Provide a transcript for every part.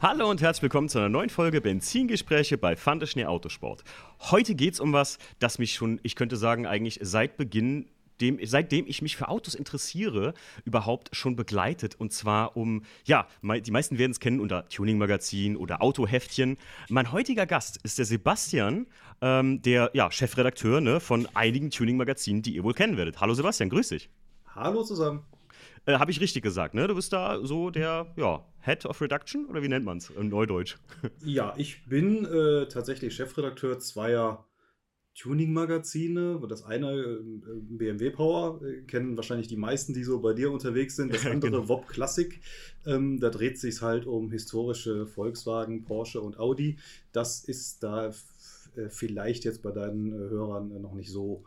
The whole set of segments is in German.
Hallo und herzlich willkommen zu einer neuen Folge Benzingespräche bei Fandeschnee Autosport. Heute geht es um was, das mich schon, ich könnte sagen, eigentlich seit Beginn dem, seitdem ich mich für Autos interessiere, überhaupt schon begleitet. Und zwar um, ja, die meisten werden es kennen unter Tuning-Magazin oder Autoheftchen. Mein heutiger Gast ist der Sebastian, ähm, der ja, Chefredakteur ne, von einigen Tuning-Magazinen, die ihr wohl kennen werdet. Hallo Sebastian, grüß dich. Hallo zusammen. Äh, Habe ich richtig gesagt, ne? Du bist da so der, ja, Head of Reduction oder wie nennt man es in Neudeutsch? Ja, ich bin äh, tatsächlich Chefredakteur zweier Tuning-Magazine. Das eine äh, BMW Power, äh, kennen wahrscheinlich die meisten, die so bei dir unterwegs sind. Das andere genau. Wob Classic. Ähm, da dreht sich halt um historische Volkswagen, Porsche und Audi. Das ist da äh, vielleicht jetzt bei deinen äh, Hörern äh, noch nicht so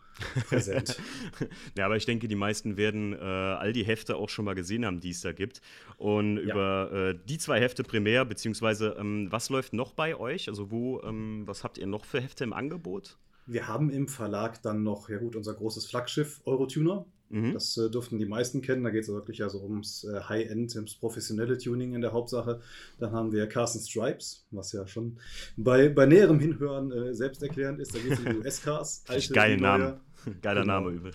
präsent. ja, aber ich denke, die meisten werden äh, all die Hefte auch schon mal gesehen haben, die es da gibt. Und ja. über äh, die zwei Hefte primär, beziehungsweise ähm, was läuft noch bei euch? Also wo, ähm, was habt ihr noch für Hefte im Angebot? Wir haben im Verlag dann noch, ja gut, unser großes Flaggschiff Eurotuner. Mhm. Das äh, dürften die meisten kennen. Da geht es wirklich also ums äh, High-End, ums professionelle Tuning in der Hauptsache. Dann haben wir Carson Stripes, was ja schon bei, bei näherem Hinhören äh, selbsterklärend ist. Da geht es um US-Cars. Geiler Name. Geiler genau. Name übel.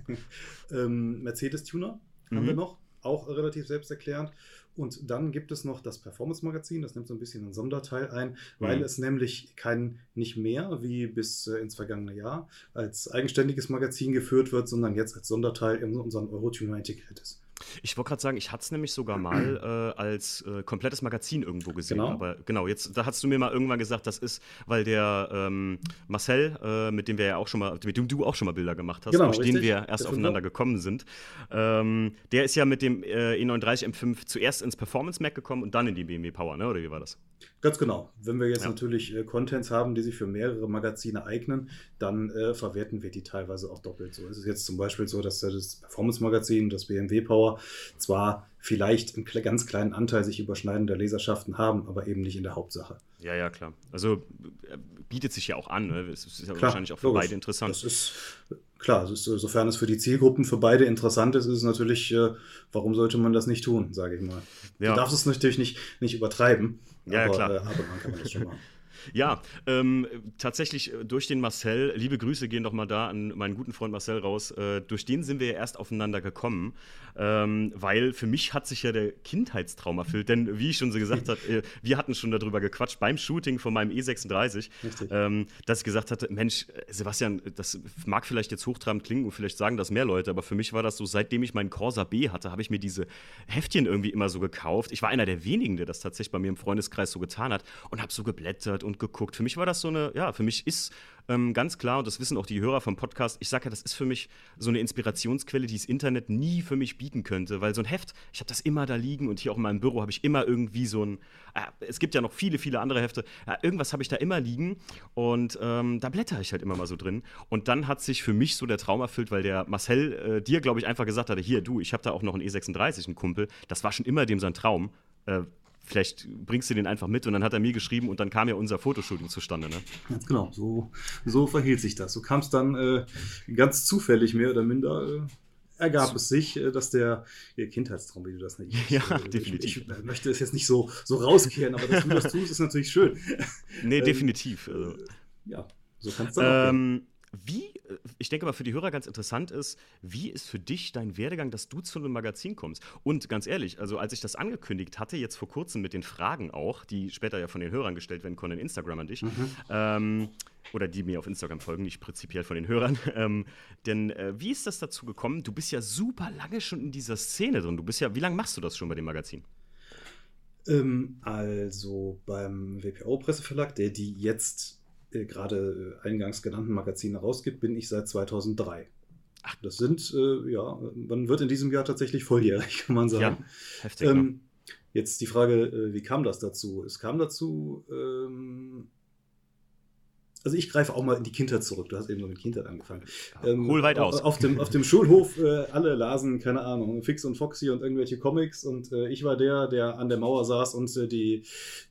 ähm, Mercedes-Tuner haben mhm. wir noch, auch relativ selbsterklärend. Und dann gibt es noch das Performance-Magazin, das nimmt so ein bisschen einen Sonderteil ein, weil mhm. es nämlich kein, nicht mehr wie bis äh, ins vergangene Jahr als eigenständiges Magazin geführt wird, sondern jetzt als Sonderteil in unseren Eurotuner integriert ist. Ich wollte gerade sagen, ich hatte es nämlich sogar mal äh, als äh, komplettes Magazin irgendwo gesehen. Genau. Aber genau, jetzt, da hast du mir mal irgendwann gesagt, das ist, weil der ähm, Marcel, äh, mit dem wir ja auch schon mal, mit dem du auch schon mal Bilder gemacht hast, genau, durch richtig. den wir erst das aufeinander gekommen sind, ähm, der ist ja mit dem äh, E39 M5 zuerst ins Performance Mac gekommen und dann in die BMW Power, ne? Oder wie war das? Ganz genau. Wenn wir jetzt ja. natürlich äh, Contents haben, die sich für mehrere Magazine eignen, dann äh, verwerten wir die teilweise auch doppelt. So ist es jetzt zum Beispiel so, dass das Performance-Magazin, das BMW Power, zwar vielleicht einen ganz kleinen Anteil sich überschneidender Leserschaften haben, aber eben nicht in der Hauptsache. Ja, ja, klar. Also äh, bietet sich ja auch an. Ne? Es ist ja klar, wahrscheinlich auch für logisch. beide interessant. Das ist klar, ist, sofern es für die Zielgruppen für beide interessant ist, ist es natürlich, äh, warum sollte man das nicht tun, sage ich mal. Ja. Du darfst es natürlich nicht, nicht übertreiben. Ja, aber, klar. Äh, aber man kann das schon machen. Ja, ähm, tatsächlich äh, durch den Marcel, liebe Grüße gehen doch mal da an meinen guten Freund Marcel raus, äh, durch den sind wir ja erst aufeinander gekommen, ähm, weil für mich hat sich ja der Kindheitstraum erfüllt, denn wie ich schon so gesagt habe, äh, wir hatten schon darüber gequatscht beim Shooting von meinem E36, ähm, dass ich gesagt hatte, Mensch, äh, Sebastian, das mag vielleicht jetzt hochtrabend klingen und vielleicht sagen das mehr Leute, aber für mich war das so, seitdem ich meinen Corsa B hatte, habe ich mir diese Heftchen irgendwie immer so gekauft. Ich war einer der wenigen, der das tatsächlich bei mir im Freundeskreis so getan hat und habe so geblättert und geguckt. Für mich war das so eine, ja, für mich ist ähm, ganz klar, und das wissen auch die Hörer vom Podcast, ich sage ja, das ist für mich so eine Inspirationsquelle, die das Internet nie für mich bieten könnte, weil so ein Heft, ich habe das immer da liegen und hier auch in meinem Büro habe ich immer irgendwie so ein, äh, es gibt ja noch viele, viele andere Hefte, äh, irgendwas habe ich da immer liegen und ähm, da blätter ich halt immer mal so drin. Und dann hat sich für mich so der Traum erfüllt, weil der Marcel äh, dir, glaube ich, einfach gesagt hatte, hier, du, ich habe da auch noch einen E36, einen Kumpel, das war schon immer dem sein Traum. Vielleicht bringst du den einfach mit und dann hat er mir geschrieben und dann kam ja unser Fotoshooting zustande. Ne? Ganz genau, so, so verhielt sich das. Du kamst dann äh, ganz zufällig mehr oder minder. Äh, ergab es sich, äh, dass der Kindheitstraum, wie du das nicht. Ja, äh, definitiv. Ich, ich, möchte es jetzt nicht so, so rauskehren, aber dass du das tust, ist natürlich schön. Nee, ähm, definitiv. Also. Ja, so kannst du ähm, wie, äh, ich denke mal, für die Hörer ganz interessant ist, wie ist für dich dein Werdegang, dass du zu einem Magazin kommst? Und ganz ehrlich, also als ich das angekündigt hatte, jetzt vor kurzem mit den Fragen auch, die später ja von den Hörern gestellt werden konnten in Instagram an dich, mhm. ähm, oder die mir auf Instagram folgen, nicht prinzipiell von den Hörern. Ähm, denn äh, wie ist das dazu gekommen? Du bist ja super lange schon in dieser Szene drin. Du bist ja, wie lange machst du das schon bei dem Magazin? Ähm, also beim WPO-Presseverlag, der die jetzt äh, gerade äh, eingangs genannten Magazine rausgibt, bin ich seit 2003. Ach. Das sind, äh, ja, man wird in diesem Jahr tatsächlich volljährig, kann man sagen. Ja, heftig. Ähm, ne? Jetzt die Frage, äh, wie kam das dazu? Es kam dazu, ähm, also ich greife auch mal in die Kindheit zurück. Du hast eben so mit Kindheit angefangen. Ähm, Hol weit aus. Auf dem, auf dem Schulhof, äh, alle lasen, keine Ahnung, Fix und Foxy und irgendwelche Comics. Und äh, ich war der, der an der Mauer saß und äh, die,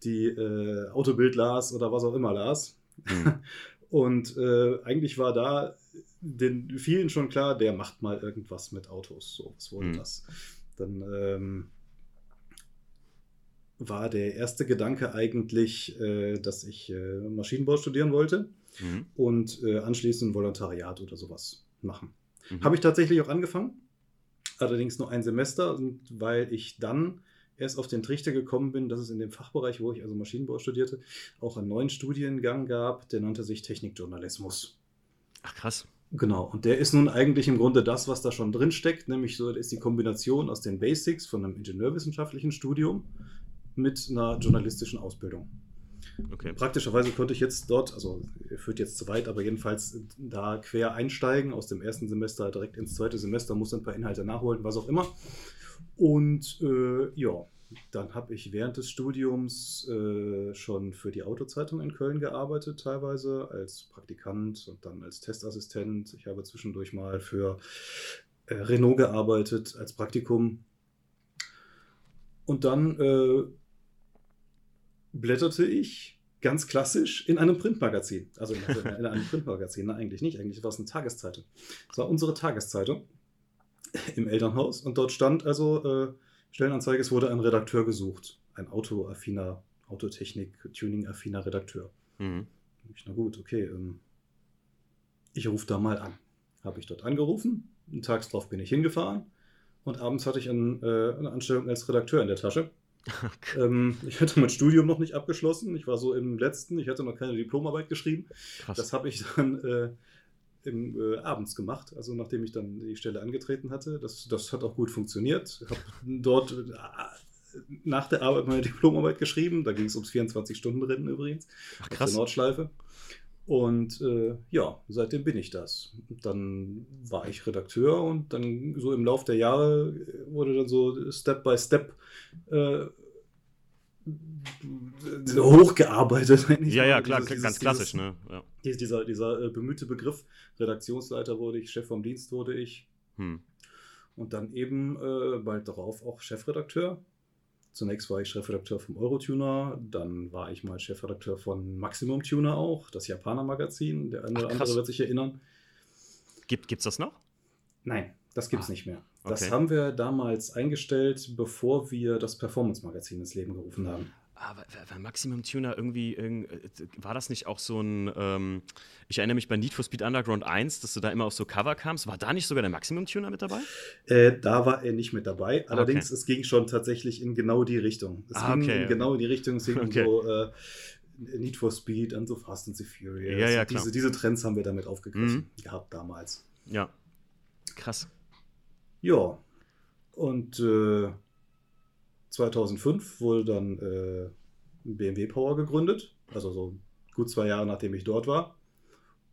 die äh, Autobild las oder was auch immer las. Mhm. Und äh, eigentlich war da den vielen schon klar, der macht mal irgendwas mit Autos. So, was wurde mhm. das? Dann ähm, war der erste Gedanke eigentlich, äh, dass ich äh, Maschinenbau studieren wollte mhm. und äh, anschließend ein Volontariat oder sowas machen. Mhm. Habe ich tatsächlich auch angefangen, allerdings nur ein Semester, weil ich dann erst auf den Trichter gekommen bin, dass es in dem Fachbereich, wo ich also Maschinenbau studierte, auch einen neuen Studiengang gab, der nannte sich Technikjournalismus. Ach krass. Genau, und der ist nun eigentlich im Grunde das, was da schon drin steckt, nämlich so ist die Kombination aus den Basics von einem ingenieurwissenschaftlichen Studium mit einer journalistischen Ausbildung. Okay. Praktischerweise konnte ich jetzt dort, also führt jetzt zu weit, aber jedenfalls da quer einsteigen, aus dem ersten Semester direkt ins zweite Semester, muss ein paar Inhalte nachholen, was auch immer. Und äh, ja, dann habe ich während des Studiums äh, schon für die Autozeitung in Köln gearbeitet, teilweise als Praktikant und dann als Testassistent. Ich habe zwischendurch mal für äh, Renault gearbeitet als Praktikum. Und dann äh, blätterte ich ganz klassisch in einem Printmagazin. Also in, in einem Printmagazin, Nein, eigentlich nicht. Eigentlich war es eine Tageszeitung. Es war unsere Tageszeitung im Elternhaus und dort stand also äh, Stellenanzeige, es wurde ein Redakteur gesucht. Ein autoaffiner, Autotechnik, Tuning-affiner Redakteur. Mhm. Ich, na gut, okay. Ähm, ich rufe da mal an. Habe ich dort angerufen. Tags drauf bin ich hingefahren. Und abends hatte ich ein, äh, eine Anstellung als Redakteur in der Tasche. ähm, ich hatte mein Studium noch nicht abgeschlossen. Ich war so im letzten. Ich hatte noch keine Diplomarbeit geschrieben. Krass. Das habe ich dann äh, im, äh, abends gemacht, also nachdem ich dann die Stelle angetreten hatte. Das, das hat auch gut funktioniert. Ich habe dort äh, nach der Arbeit meine Diplomarbeit geschrieben. Da ging es ums 24-Stunden-Rennen übrigens. Ach, krass. Auf der Nordschleife. Und äh, ja, seitdem bin ich das. Dann war ich Redakteur und dann so im Laufe der Jahre wurde dann so Step by Step äh, hochgearbeitet. Ja, ja, klar, dieses, ganz klassisch, dieses, ne? Ja. Dieser, dieser äh, bemühte Begriff, Redaktionsleiter wurde ich, Chef vom Dienst wurde ich. Hm. Und dann eben äh, bald darauf auch Chefredakteur. Zunächst war ich Chefredakteur vom Eurotuner, dann war ich mal Chefredakteur von Maximum Tuner auch, das Japaner-Magazin. Der eine oder andere wird sich erinnern. Gibt es das noch? Nein, das gibt es ah. nicht mehr. Das okay. haben wir damals eingestellt, bevor wir das Performance-Magazin ins Leben gerufen haben. Aber bei Maximum Tuner irgendwie, äh, war das nicht auch so ein, ähm, ich erinnere mich bei Need for Speed Underground 1, dass du da immer auf so Cover kamst. War da nicht sogar der Maximum Tuner mit dabei? Äh, da war er nicht mit dabei. Allerdings, okay. es ging schon tatsächlich in genau die Richtung. Es ah, ging okay. in genau die Richtung. Es ging okay. so äh, Need for Speed und so Fast and the Furious. Ja, ja, klar. Diese, diese Trends haben wir damit aufgegriffen mhm. gehabt damals. Ja. Krass. Ja, und äh, 2005 wurde dann äh, BMW Power gegründet, also so gut zwei Jahre nachdem ich dort war.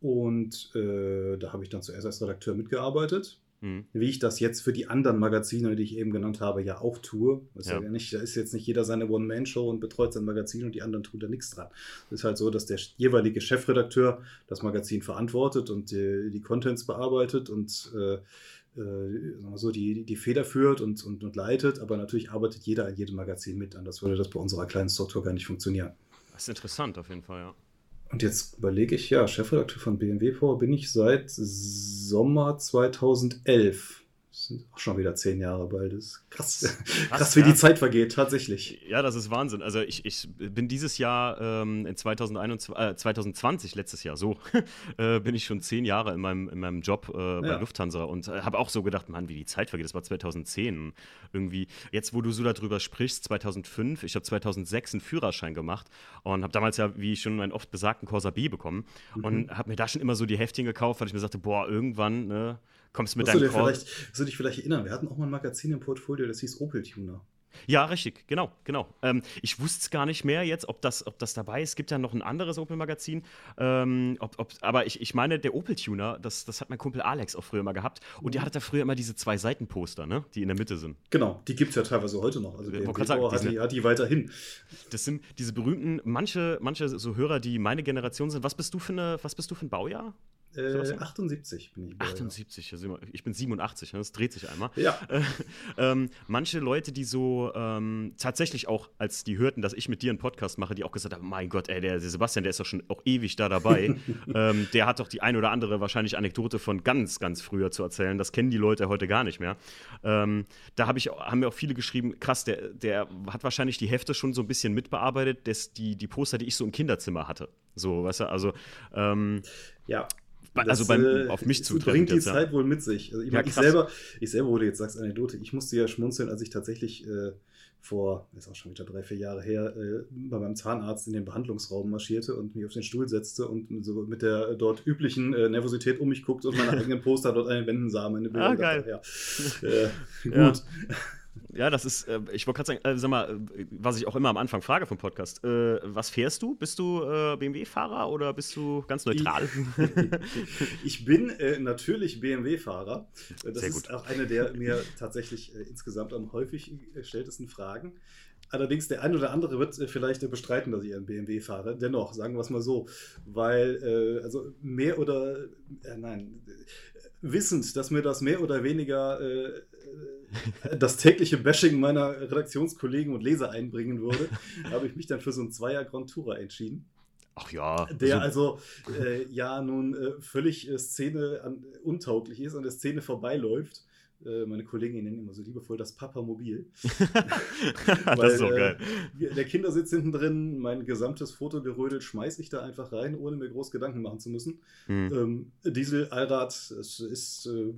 Und äh, da habe ich dann zuerst als Redakteur mitgearbeitet. Mhm. Wie ich das jetzt für die anderen Magazine, die ich eben genannt habe, ja auch tue. Das ja. Ja nicht, da ist jetzt nicht jeder seine One-Man-Show und betreut sein Magazin und die anderen tun da nichts dran. Es ist halt so, dass der jeweilige Chefredakteur das Magazin verantwortet und die, die Contents bearbeitet und äh, äh, so die, die Feder führt und, und, und leitet, aber natürlich arbeitet jeder in jedem Magazin mit. Anders würde das bei unserer kleinen Struktur gar nicht funktionieren. Das ist interessant auf jeden Fall, ja. Und jetzt überlege ich, ja, Chefredakteur von BMW Power bin ich seit Sommer 2011 sind auch schon wieder zehn Jahre bald. Das ist krass, krass, krass wie ja. die Zeit vergeht, tatsächlich. Ja, das ist Wahnsinn. Also ich, ich bin dieses Jahr ähm, in 2021, äh, 2020, letztes Jahr, so, äh, bin ich schon zehn Jahre in meinem, in meinem Job äh, bei ja. Lufthansa und äh, habe auch so gedacht, Mann, wie die Zeit vergeht. Das war 2010 irgendwie. Jetzt, wo du so darüber sprichst, 2005, ich habe 2006 einen Führerschein gemacht und habe damals ja, wie schon einen oft besagten Corsa B bekommen mhm. und habe mir da schon immer so die Heftchen gekauft, weil ich mir sagte, boah, irgendwann, ne, kommst mit deinem du, vielleicht, wirst du dich vielleicht erinnern, wir hatten auch mal ein Magazin im Portfolio, das hieß Opel Tuner. Ja, richtig, genau, genau. Ähm, ich wusste es gar nicht mehr jetzt, ob das, ob das dabei ist. Es gibt ja noch ein anderes Opel-Magazin. Ähm, ob, ob, aber ich, ich meine, der Opel-Tuner, das, das hat mein Kumpel Alex auch früher mal gehabt. Und der hatte da früher immer diese zwei Seitenposter, ne? die in der Mitte sind. Genau, die gibt es ja teilweise heute noch. Also der sagen, hat, die, hat die weiterhin. Das sind diese berühmten, manche, manche so Hörer, die meine Generation sind. Was bist du für, eine, was bist du für ein Baujahr? Äh, 78 bin ich. 78, ja. ich bin 87, ne? das dreht sich einmal. Ja. Äh, ähm, manche Leute, die so ähm, tatsächlich auch, als die hörten, dass ich mit dir einen Podcast mache, die auch gesagt haben: Mein Gott, ey, der, der Sebastian, der ist doch schon auch ewig da dabei. ähm, der hat doch die ein oder andere wahrscheinlich Anekdote von ganz, ganz früher zu erzählen. Das kennen die Leute heute gar nicht mehr. Ähm, da hab ich, haben mir auch viele geschrieben: Krass, der, der hat wahrscheinlich die Hefte schon so ein bisschen mitbearbeitet, das, die, die Poster, die ich so im Kinderzimmer hatte. So, weißt du, also. Ähm, ja. Also beim, äh, auf mich zu bringt die jetzt, Zeit ja. wohl mit sich. Also ich, ja, ich, selber, ich selber, du jetzt sagst, Anekdote, ich musste ja schmunzeln, als ich tatsächlich äh, vor, ist auch schon wieder drei, vier Jahre her, äh, bei meinem Zahnarzt in den Behandlungsraum marschierte und mich auf den Stuhl setzte und so mit der dort üblichen äh, Nervosität um mich guckte und meine eigenen Poster dort an den Wänden sah. Meine Bilder ah, geil. Ja. Äh, gut. Ja, das ist, äh, ich wollte gerade sagen, äh, sag mal, was ich auch immer am Anfang frage vom Podcast, äh, was fährst du? Bist du äh, BMW-Fahrer oder bist du ganz neutral? Ich, ich bin äh, natürlich BMW-Fahrer. Das Sehr ist auch eine der mir tatsächlich äh, insgesamt am häufig gestelltesten Fragen. Allerdings der ein oder andere wird vielleicht bestreiten, dass ich einen BMW fahre. Dennoch, sagen wir es mal so. Weil, also mehr oder, nein, wissend, dass mir das mehr oder weniger das tägliche Bashing meiner Redaktionskollegen und Leser einbringen würde, habe ich mich dann für so einen Zweier Grand Tourer entschieden. Ach ja. Der also, also äh, ja nun äh, völlig äh, Szene an, untauglich ist, an der Szene vorbeiläuft. Äh, meine Kollegen nennen immer so liebevoll das Papamobil. das ist so geil. Äh, der Kindersitz hinten drin, mein gesamtes Fotogerödel schmeiße ich da einfach rein, ohne mir groß Gedanken machen zu müssen. Hm. Ähm, Diesel, Allrad, es ist äh,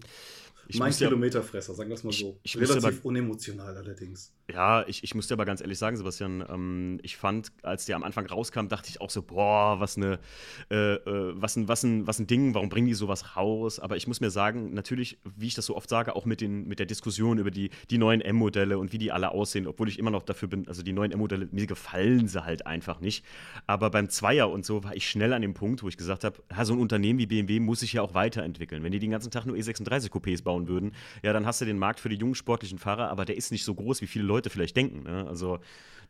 ich mein Kilometerfresser, sagen wir es mal so. Ich, ich Relativ aber, unemotional allerdings. Ja, ich, ich muss dir aber ganz ehrlich sagen, Sebastian, ähm, ich fand, als der am Anfang rauskam, dachte ich auch so, boah, was eine, äh, äh, was ein, was ein, was ein Ding, warum bringen die sowas raus? Aber ich muss mir sagen, natürlich, wie ich das so oft sage, auch mit, den, mit der Diskussion über die, die neuen M-Modelle und wie die alle aussehen, obwohl ich immer noch dafür bin, also die neuen M-Modelle, mir gefallen sie halt einfach nicht. Aber beim Zweier und so war ich schnell an dem Punkt, wo ich gesagt habe, so ein Unternehmen wie BMW muss sich ja auch weiterentwickeln. Wenn die den ganzen Tag nur E36-Coupés bauen bauen würden, ja, dann hast du den Markt für die jungen sportlichen Fahrer, aber der ist nicht so groß, wie viele Leute vielleicht denken. Ne? Also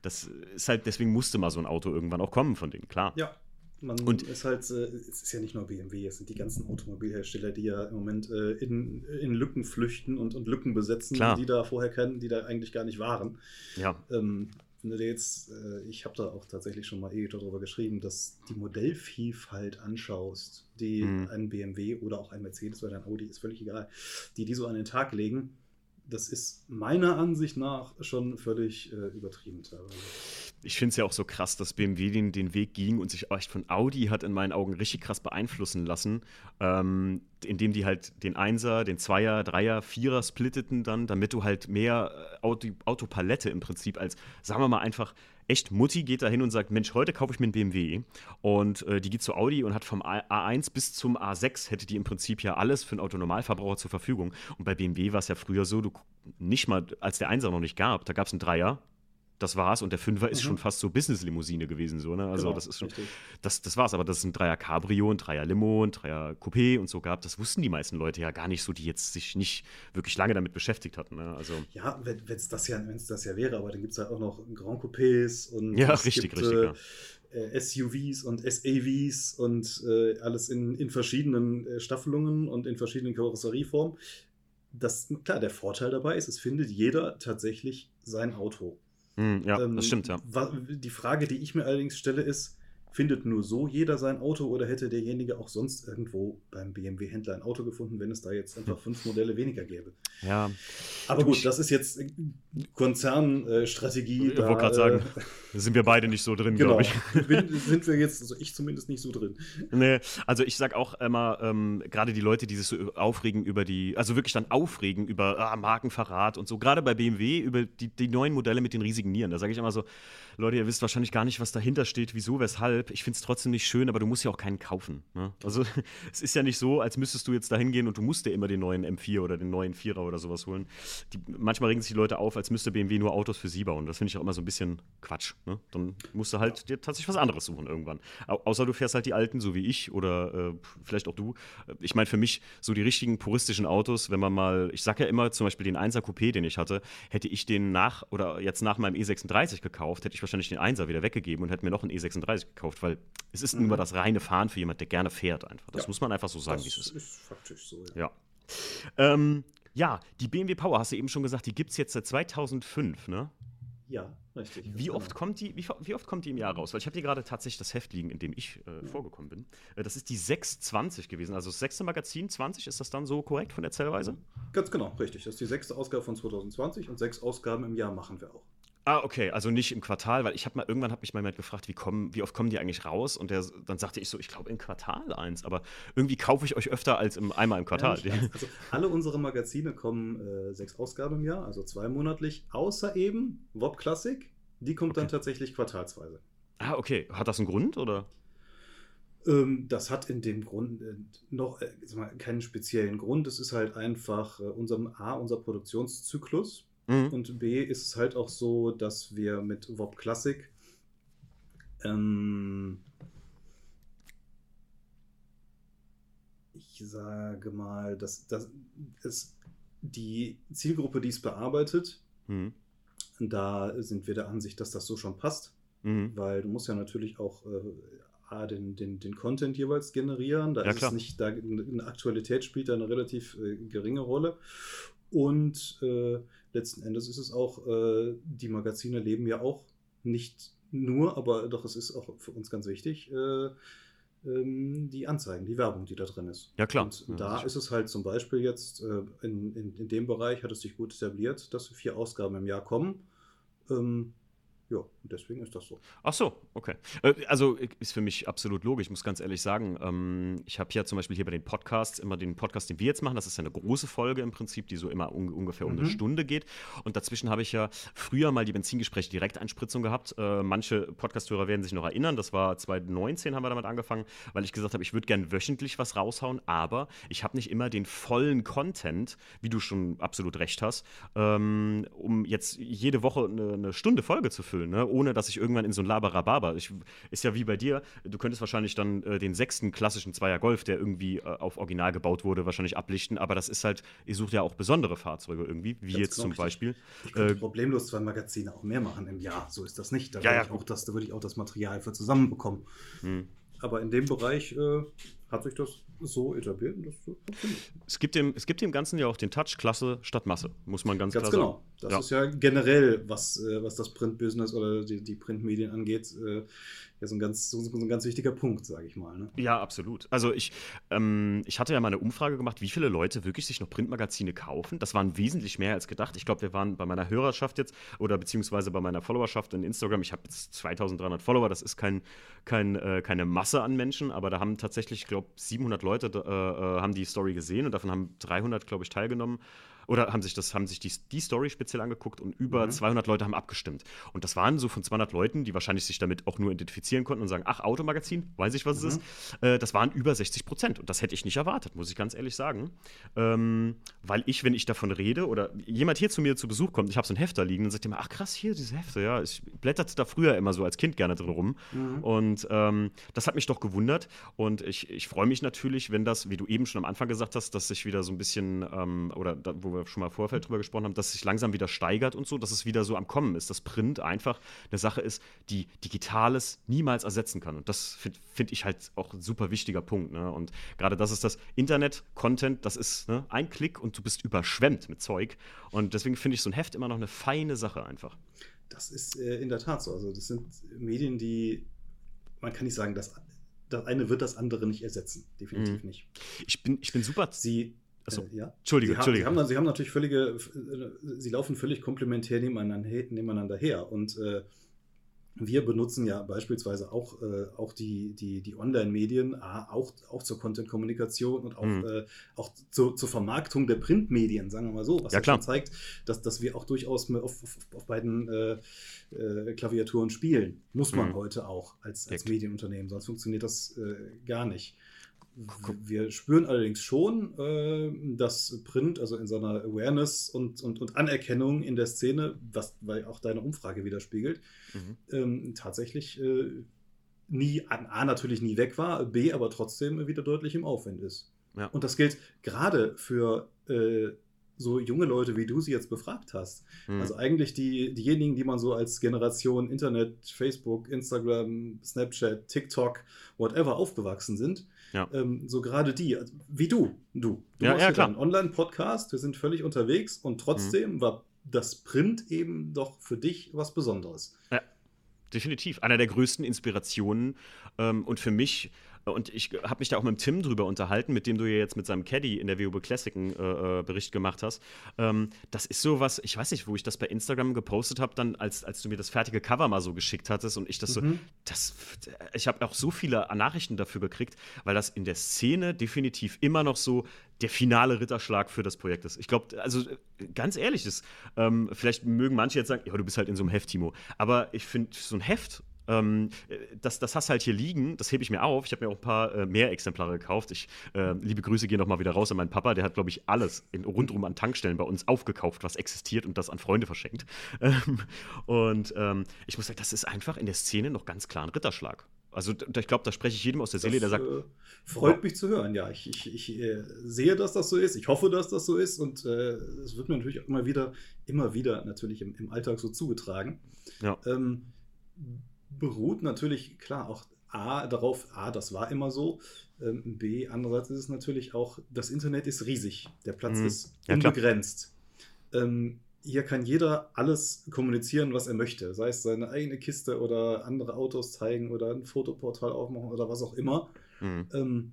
das ist halt, deswegen musste mal so ein Auto irgendwann auch kommen von denen, klar. Ja. Man und ist halt, äh, es ist ja nicht nur BMW, es sind die ganzen Automobilhersteller, die ja im Moment äh, in, in Lücken flüchten und, und Lücken besetzen, Klar. die da vorher kennen, die da eigentlich gar nicht waren. Ja. Ähm, wenn du dir jetzt, äh, ich habe da auch tatsächlich schon mal Editor darüber geschrieben, dass die Modellvielfalt anschaust, die mhm. ein BMW oder auch ein Mercedes oder ein Audi, ist völlig egal, die die so an den Tag legen, das ist meiner Ansicht nach schon völlig äh, übertrieben teilweise ich finde es ja auch so krass, dass BMW den, den Weg ging und sich echt von Audi hat in meinen Augen richtig krass beeinflussen lassen, ähm, indem die halt den Einser, den Zweier, Dreier, Vierer splitteten dann, damit du halt mehr äh, Auto, Autopalette im Prinzip als, sagen wir mal einfach, echt Mutti geht da hin und sagt, Mensch, heute kaufe ich mir einen BMW und äh, die geht zu Audi und hat vom A1 bis zum A6 hätte die im Prinzip ja alles für einen Autonormalverbraucher zur Verfügung. Und bei BMW war es ja früher so, du nicht mal, als der Einser noch nicht gab, da gab es einen Dreier, das war's. Und der Fünfer ist mhm. schon fast so Business-Limousine gewesen. So, ne? Also genau, das ist schon, das, das war's. Aber dass es ein Dreier Cabrio, ein Dreier Limo, ein Dreier Coupé und so gab, das wussten die meisten Leute ja gar nicht so, die jetzt sich nicht wirklich lange damit beschäftigt hatten. Ne? Also, ja, wenn es das, ja, das ja wäre, aber dann gibt es halt auch noch Grand Coupés und ja, richtig, gibt, richtig, äh, ja. SUVs und SAVs und äh, alles in, in verschiedenen äh, Staffelungen und in verschiedenen Karosserieformen. Das, klar, der Vorteil dabei ist, es findet jeder tatsächlich sein Auto. Hm, ja, ähm, das stimmt, ja. Die Frage, die ich mir allerdings stelle, ist, findet nur so jeder sein Auto oder hätte derjenige auch sonst irgendwo beim BMW-Händler ein Auto gefunden, wenn es da jetzt einfach fünf Modelle weniger gäbe? Ja. Aber gut, das ist jetzt Konzernstrategie. Ich wollte gerade sagen, äh, da sind wir beide nicht so drin, genau. glaube ich. Bin, sind wir jetzt, also ich zumindest nicht so drin. Nee, also ich sag auch immer, ähm, gerade die Leute, die sich so aufregen über die, also wirklich dann aufregen über ah, Markenverrat und so, gerade bei BMW, über die, die neuen Modelle mit den riesigen Nieren, da sage ich immer so, Leute, ihr wisst wahrscheinlich gar nicht, was dahinter steht, wieso, weshalb. Ich finde es trotzdem nicht schön, aber du musst ja auch keinen kaufen. Ne? Also es ist ja nicht so, als müsstest du jetzt da hingehen und du musst dir immer den neuen M4 oder den neuen Vierer oder sowas holen. Die, manchmal regen sich die Leute auf, als müsste BMW nur Autos für sie bauen. Das finde ich auch immer so ein bisschen Quatsch. Ne? Dann musst du halt dir tatsächlich was anderes suchen irgendwann. Au außer du fährst halt die alten, so wie ich oder äh, vielleicht auch du. Ich meine, für mich so die richtigen puristischen Autos, wenn man mal, ich sage ja immer zum Beispiel den 1er Coupé, den ich hatte, hätte ich den nach oder jetzt nach meinem E36 gekauft, hätte ich wahrscheinlich den 1er wieder weggegeben und hätte mir noch einen E36 gekauft weil es ist mhm. nur das reine Fahren für jemand, der gerne fährt einfach. Das ja. muss man einfach so sagen, wie es ist. Das ist faktisch so, ja. Ja. Ähm, ja, die BMW Power, hast du eben schon gesagt, die gibt es jetzt seit 2005, ne? Ja, richtig. Wie oft, kommt die, wie, wie, oft kommt die im Jahr raus? Weil ich habe hier gerade tatsächlich das Heft liegen, in dem ich äh, vorgekommen bin. Äh, das ist die 620 gewesen. Also das sechste Magazin 20, ist das dann so korrekt von der Zellweise? Ganz genau, richtig. Das ist die sechste Ausgabe von 2020 und sechs Ausgaben im Jahr machen wir auch. Ah, okay, also nicht im Quartal, weil ich habe mal irgendwann hat mich mal jemand gefragt, wie, kommen, wie oft kommen die eigentlich raus? Und der, dann sagte ich so, ich glaube im Quartal eins, aber irgendwie kaufe ich euch öfter als im, einmal im Quartal. Ja, also alle unsere Magazine kommen äh, sechs Ausgaben im Jahr, also zwei monatlich, außer eben Wob Classic, die kommt okay. dann tatsächlich quartalsweise. Ah, okay. Hat das einen Grund oder? Ähm, das hat in dem Grund äh, noch äh, keinen speziellen Grund. Es ist halt einfach äh, unser, A, unser Produktionszyklus Mhm. Und B ist es halt auch so, dass wir mit WOP Classic ähm, ich sage mal, dass, dass, dass die Zielgruppe, die es bearbeitet, mhm. da sind wir der Ansicht, dass das so schon passt. Mhm. Weil du musst ja natürlich auch äh, den, den, den Content jeweils generieren. Da ja, ist klar. es nicht, da eine Aktualität spielt da eine relativ äh, geringe Rolle. Und äh, letzten Endes ist es auch, äh, die Magazine leben ja auch nicht nur, aber doch es ist auch für uns ganz wichtig, äh, ähm, die Anzeigen, die Werbung, die da drin ist. Ja, klar. Und ja, da ist es halt zum Beispiel jetzt, äh, in, in, in dem Bereich hat es sich gut etabliert, dass vier Ausgaben im Jahr kommen. Ähm, ja, deswegen ist das so. Ach so, okay. Äh, also ist für mich absolut logisch, muss ganz ehrlich sagen. Ähm, ich habe ja zum Beispiel hier bei den Podcasts immer den Podcast, den wir jetzt machen. Das ist ja eine große Folge im Prinzip, die so immer un ungefähr um mhm. eine Stunde geht. Und dazwischen habe ich ja früher mal die Benzingespräche Direkteinspritzung gehabt. Äh, manche Podcasthörer werden sich noch erinnern. Das war 2019 haben wir damit angefangen, weil ich gesagt habe, ich würde gerne wöchentlich was raushauen, aber ich habe nicht immer den vollen Content, wie du schon absolut recht hast, ähm, um jetzt jede Woche eine, Stunde Folge zu füllen ne? Ohne dass ich irgendwann in so ein Laberababa. Ich, ist ja wie bei dir, du könntest wahrscheinlich dann äh, den sechsten klassischen Zweier Golf, der irgendwie äh, auf Original gebaut wurde, wahrscheinlich ablichten, aber das ist halt, ihr sucht ja auch besondere Fahrzeuge irgendwie, wie Ganz jetzt genau, zum Beispiel. Ich könnte äh, problemlos zwei Magazine auch mehr machen im Jahr, so ist das nicht. Da, ja, ja, ich auch das, da würde ich auch das Material für zusammenbekommen. Hm. Aber in dem Bereich äh, hat sich das so etabliert. Das es, gibt dem, es gibt dem Ganzen ja auch den Touch Klasse statt Masse, muss man ganz, ganz klar genau. sagen. Das ja. ist ja generell, was, äh, was das Printbusiness oder die, die Printmedien angeht, äh, ja so ein ganz, so, ein ganz wichtiger Punkt, sage ich mal. Ne? Ja, absolut. Also ich, ähm, ich hatte ja mal eine Umfrage gemacht, wie viele Leute wirklich sich noch Printmagazine kaufen. Das waren wesentlich mehr als gedacht. Ich glaube, wir waren bei meiner Hörerschaft jetzt oder beziehungsweise bei meiner Followerschaft in Instagram. Ich habe jetzt 2300 Follower. Das ist kein, kein, äh, keine Masse an Menschen, aber da haben tatsächlich, ich glaube, 700 Leute äh, äh, haben die Story gesehen und davon haben 300, glaube ich, teilgenommen oder haben sich das, haben sich die, die Story speziell angeguckt und über mhm. 200 Leute haben abgestimmt. Und das waren so von 200 Leuten, die wahrscheinlich sich damit auch nur identifizieren konnten und sagen, ach, Automagazin, weiß ich, was mhm. es ist. Äh, das waren über 60 Prozent. Und das hätte ich nicht erwartet, muss ich ganz ehrlich sagen. Ähm, weil ich, wenn ich davon rede oder jemand hier zu mir zu Besuch kommt, ich habe so ein Hefter liegen, dann sagt er mir, ach krass, hier, diese Hefte, ja, ich blätterte da früher immer so als Kind gerne drin rum. Mhm. Und ähm, das hat mich doch gewundert. Und ich, ich freue mich natürlich, wenn das, wie du eben schon am Anfang gesagt hast, dass sich wieder so ein bisschen, ähm, oder da, wo wir schon mal im Vorfeld drüber gesprochen haben, dass es sich langsam wieder steigert und so, dass es wieder so am Kommen ist, dass Print einfach eine Sache ist, die Digitales niemals ersetzen kann. Und das finde find ich halt auch ein super wichtiger Punkt. Ne? Und gerade das ist das Internet, Content, das ist ne, ein Klick und du bist überschwemmt mit Zeug. Und deswegen finde ich so ein Heft immer noch eine feine Sache einfach. Das ist äh, in der Tat so. Also das sind Medien, die, man kann nicht sagen, dass das eine wird das andere nicht ersetzen. Definitiv mhm. nicht. Ich bin, ich bin super. Sie Achso, äh, ja. Entschuldige, sie Entschuldige. Haben, sie, haben, natürlich völlige, äh, sie laufen völlig komplementär nebeneinander, nebeneinander her. Und äh, wir benutzen ja beispielsweise auch, äh, auch die, die, die Online-Medien, auch, auch zur Content-Kommunikation und auch, mhm. äh, auch zu, zur Vermarktung der Printmedien, sagen wir mal so, was ja, schon zeigt, dass, dass wir auch durchaus auf, auf, auf beiden äh, äh, Klaviaturen spielen. Muss man mhm. heute auch als, als Medienunternehmen, sonst funktioniert das äh, gar nicht. Wir spüren allerdings schon, äh, dass Print, also in seiner Awareness und, und, und Anerkennung in der Szene, was weil auch deine Umfrage widerspiegelt, mhm. ähm, tatsächlich äh, nie, A, natürlich nie weg war, B, aber trotzdem wieder deutlich im Aufwind ist. Ja. Und das gilt gerade für äh, so junge Leute wie du sie jetzt befragt hast. Mhm. Also eigentlich die, diejenigen, die man so als Generation Internet, Facebook, Instagram, Snapchat, TikTok, whatever aufgewachsen sind. Ja. Ähm, so gerade die, also wie du, du. Du ja, ja, klar. einen Online-Podcast, wir sind völlig unterwegs und trotzdem mhm. war das Print eben doch für dich was Besonderes. Ja, definitiv. Einer der größten Inspirationen ähm, und für mich und ich habe mich da auch mit Tim drüber unterhalten, mit dem du ja jetzt mit seinem Caddy in der WoB Classic einen äh, äh, Bericht gemacht hast. Ähm, das ist sowas, ich weiß nicht, wo ich das bei Instagram gepostet habe, dann als, als du mir das fertige Cover mal so geschickt hattest und ich das mhm. so, das, ich habe auch so viele Nachrichten dafür gekriegt, weil das in der Szene definitiv immer noch so der finale Ritterschlag für das Projekt ist. Ich glaube, also ganz ehrlich ist, ähm, vielleicht mögen manche jetzt sagen, ja, du bist halt in so einem Heft, Timo, aber ich finde so ein Heft ähm, das, das hast halt hier liegen, das hebe ich mir auf. Ich habe mir auch ein paar äh, mehr Exemplare gekauft. Ich, äh, liebe Grüße gehen nochmal wieder raus an meinen Papa, der hat, glaube ich, alles in, rundum an Tankstellen bei uns aufgekauft, was existiert und das an Freunde verschenkt. Ähm, und ähm, ich muss sagen, das ist einfach in der Szene noch ganz klar ein Ritterschlag. Also ich glaube, da spreche ich jedem aus der Seele, das, der sagt. Äh, freut mich zu hören, ja. Ich, ich, ich äh, sehe, dass das so ist. Ich hoffe, dass das so ist. Und äh, es wird mir natürlich auch immer wieder, immer wieder natürlich im, im Alltag so zugetragen. Ja. Ähm, beruht natürlich, klar, auch A darauf, A, das war immer so. Ähm, B, andererseits ist es natürlich auch, das Internet ist riesig. Der Platz mhm. ist unbegrenzt. Ähm, hier kann jeder alles kommunizieren, was er möchte. Sei es seine eigene Kiste oder andere Autos zeigen oder ein Fotoportal aufmachen oder was auch immer. Mhm. Ähm,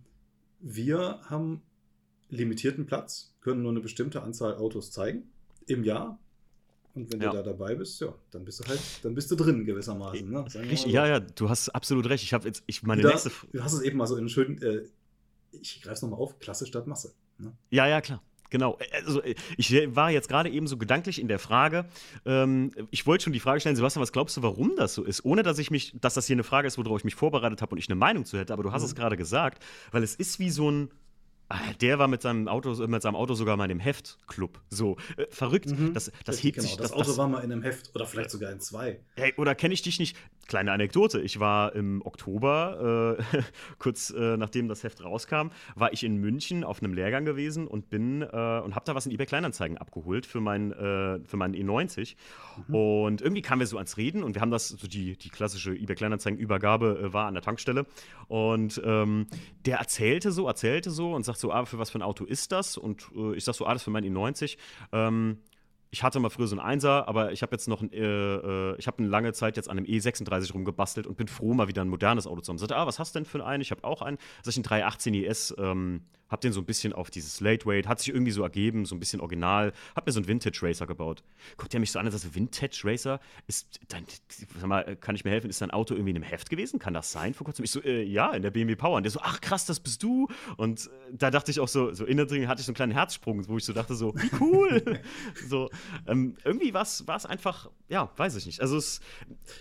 wir haben limitierten Platz, können nur eine bestimmte Anzahl Autos zeigen im Jahr. Und wenn ja. du da dabei bist, ja, dann bist du halt, dann bist du drin gewissermaßen. Ne? Richtig, so. ja, ja, du hast absolut recht. Ich habe jetzt, ich meine da, nächste. Du hast es eben mal so in schönen, äh, ich greife es nochmal auf, Klasse statt Masse. Ne? Ja, ja, klar. Genau. Also ich war jetzt gerade eben so gedanklich in der Frage. Ähm, ich wollte schon die Frage stellen, Sebastian, was glaubst du, warum das so ist? Ohne dass ich mich, dass das hier eine Frage ist, worauf ich mich vorbereitet habe und ich eine Meinung zu hätte, aber du hast mhm. es gerade gesagt, weil es ist wie so ein der war mit seinem Auto, mit seinem Auto sogar mal in dem Heftclub. So, äh, verrückt. Mhm. Das, das hebt genau, sich. Das, das Auto das, war mal in einem Heft oder vielleicht sogar in zwei. Hey, oder kenne ich dich nicht? Kleine Anekdote. Ich war im Oktober, äh, kurz äh, nachdem das Heft rauskam, war ich in München auf einem Lehrgang gewesen und bin äh, und habe da was in eBay Kleinanzeigen abgeholt für, mein, äh, für meinen E90. Mhm. Und irgendwie kamen wir so ans Reden und wir haben das, so die, die klassische eBay Kleinanzeigen-Übergabe äh, war an der Tankstelle. Und ähm, der erzählte so, erzählte so und sagt so, ah, für was für ein Auto ist das? Und äh, ich sag so, ah, das ist für mein i90. Ähm, ich hatte mal früher so einen Einser, aber ich habe jetzt noch, äh, äh, ich habe eine lange Zeit jetzt an einem E36 rumgebastelt und bin froh, mal wieder ein modernes Auto zu haben. Sagte, ah, was hast du denn für einen? Ich habe auch einen. Sag ich, einen 318 IS, ähm, hab den so ein bisschen auf dieses Late Weight, hat sich irgendwie so ergeben, so ein bisschen original. Hab mir so einen Vintage Racer gebaut. Guckt der mich so an und sagt, Vintage Racer ist dein, sag mal, kann ich mir helfen? Ist dein Auto irgendwie in einem Heft gewesen? Kann das sein? Vor kurzem ich so, äh, ja, in der BMW Power. Und der so, ach krass, das bist du. Und äh, da dachte ich auch so, so innen drin hatte ich so einen kleinen Herzsprung, wo ich so dachte so, wie cool. so, ähm, irgendwie war es einfach, ja, weiß ich nicht. Also es,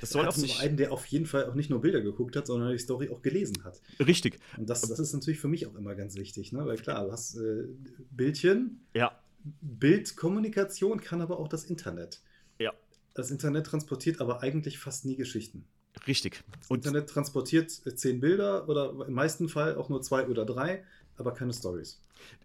das soll auch nicht. einen, der auf jeden Fall auch nicht nur Bilder geguckt hat, sondern die Story auch gelesen hat. Richtig. Und das, das ist natürlich für mich auch immer ganz wichtig, ne? Weil klar, du hast äh, Bildchen. Ja. Bildkommunikation kann aber auch das Internet. Ja. Das Internet transportiert aber eigentlich fast nie Geschichten. Richtig. Das Und Internet transportiert äh, zehn Bilder oder im meisten Fall auch nur zwei oder drei, aber keine Stories.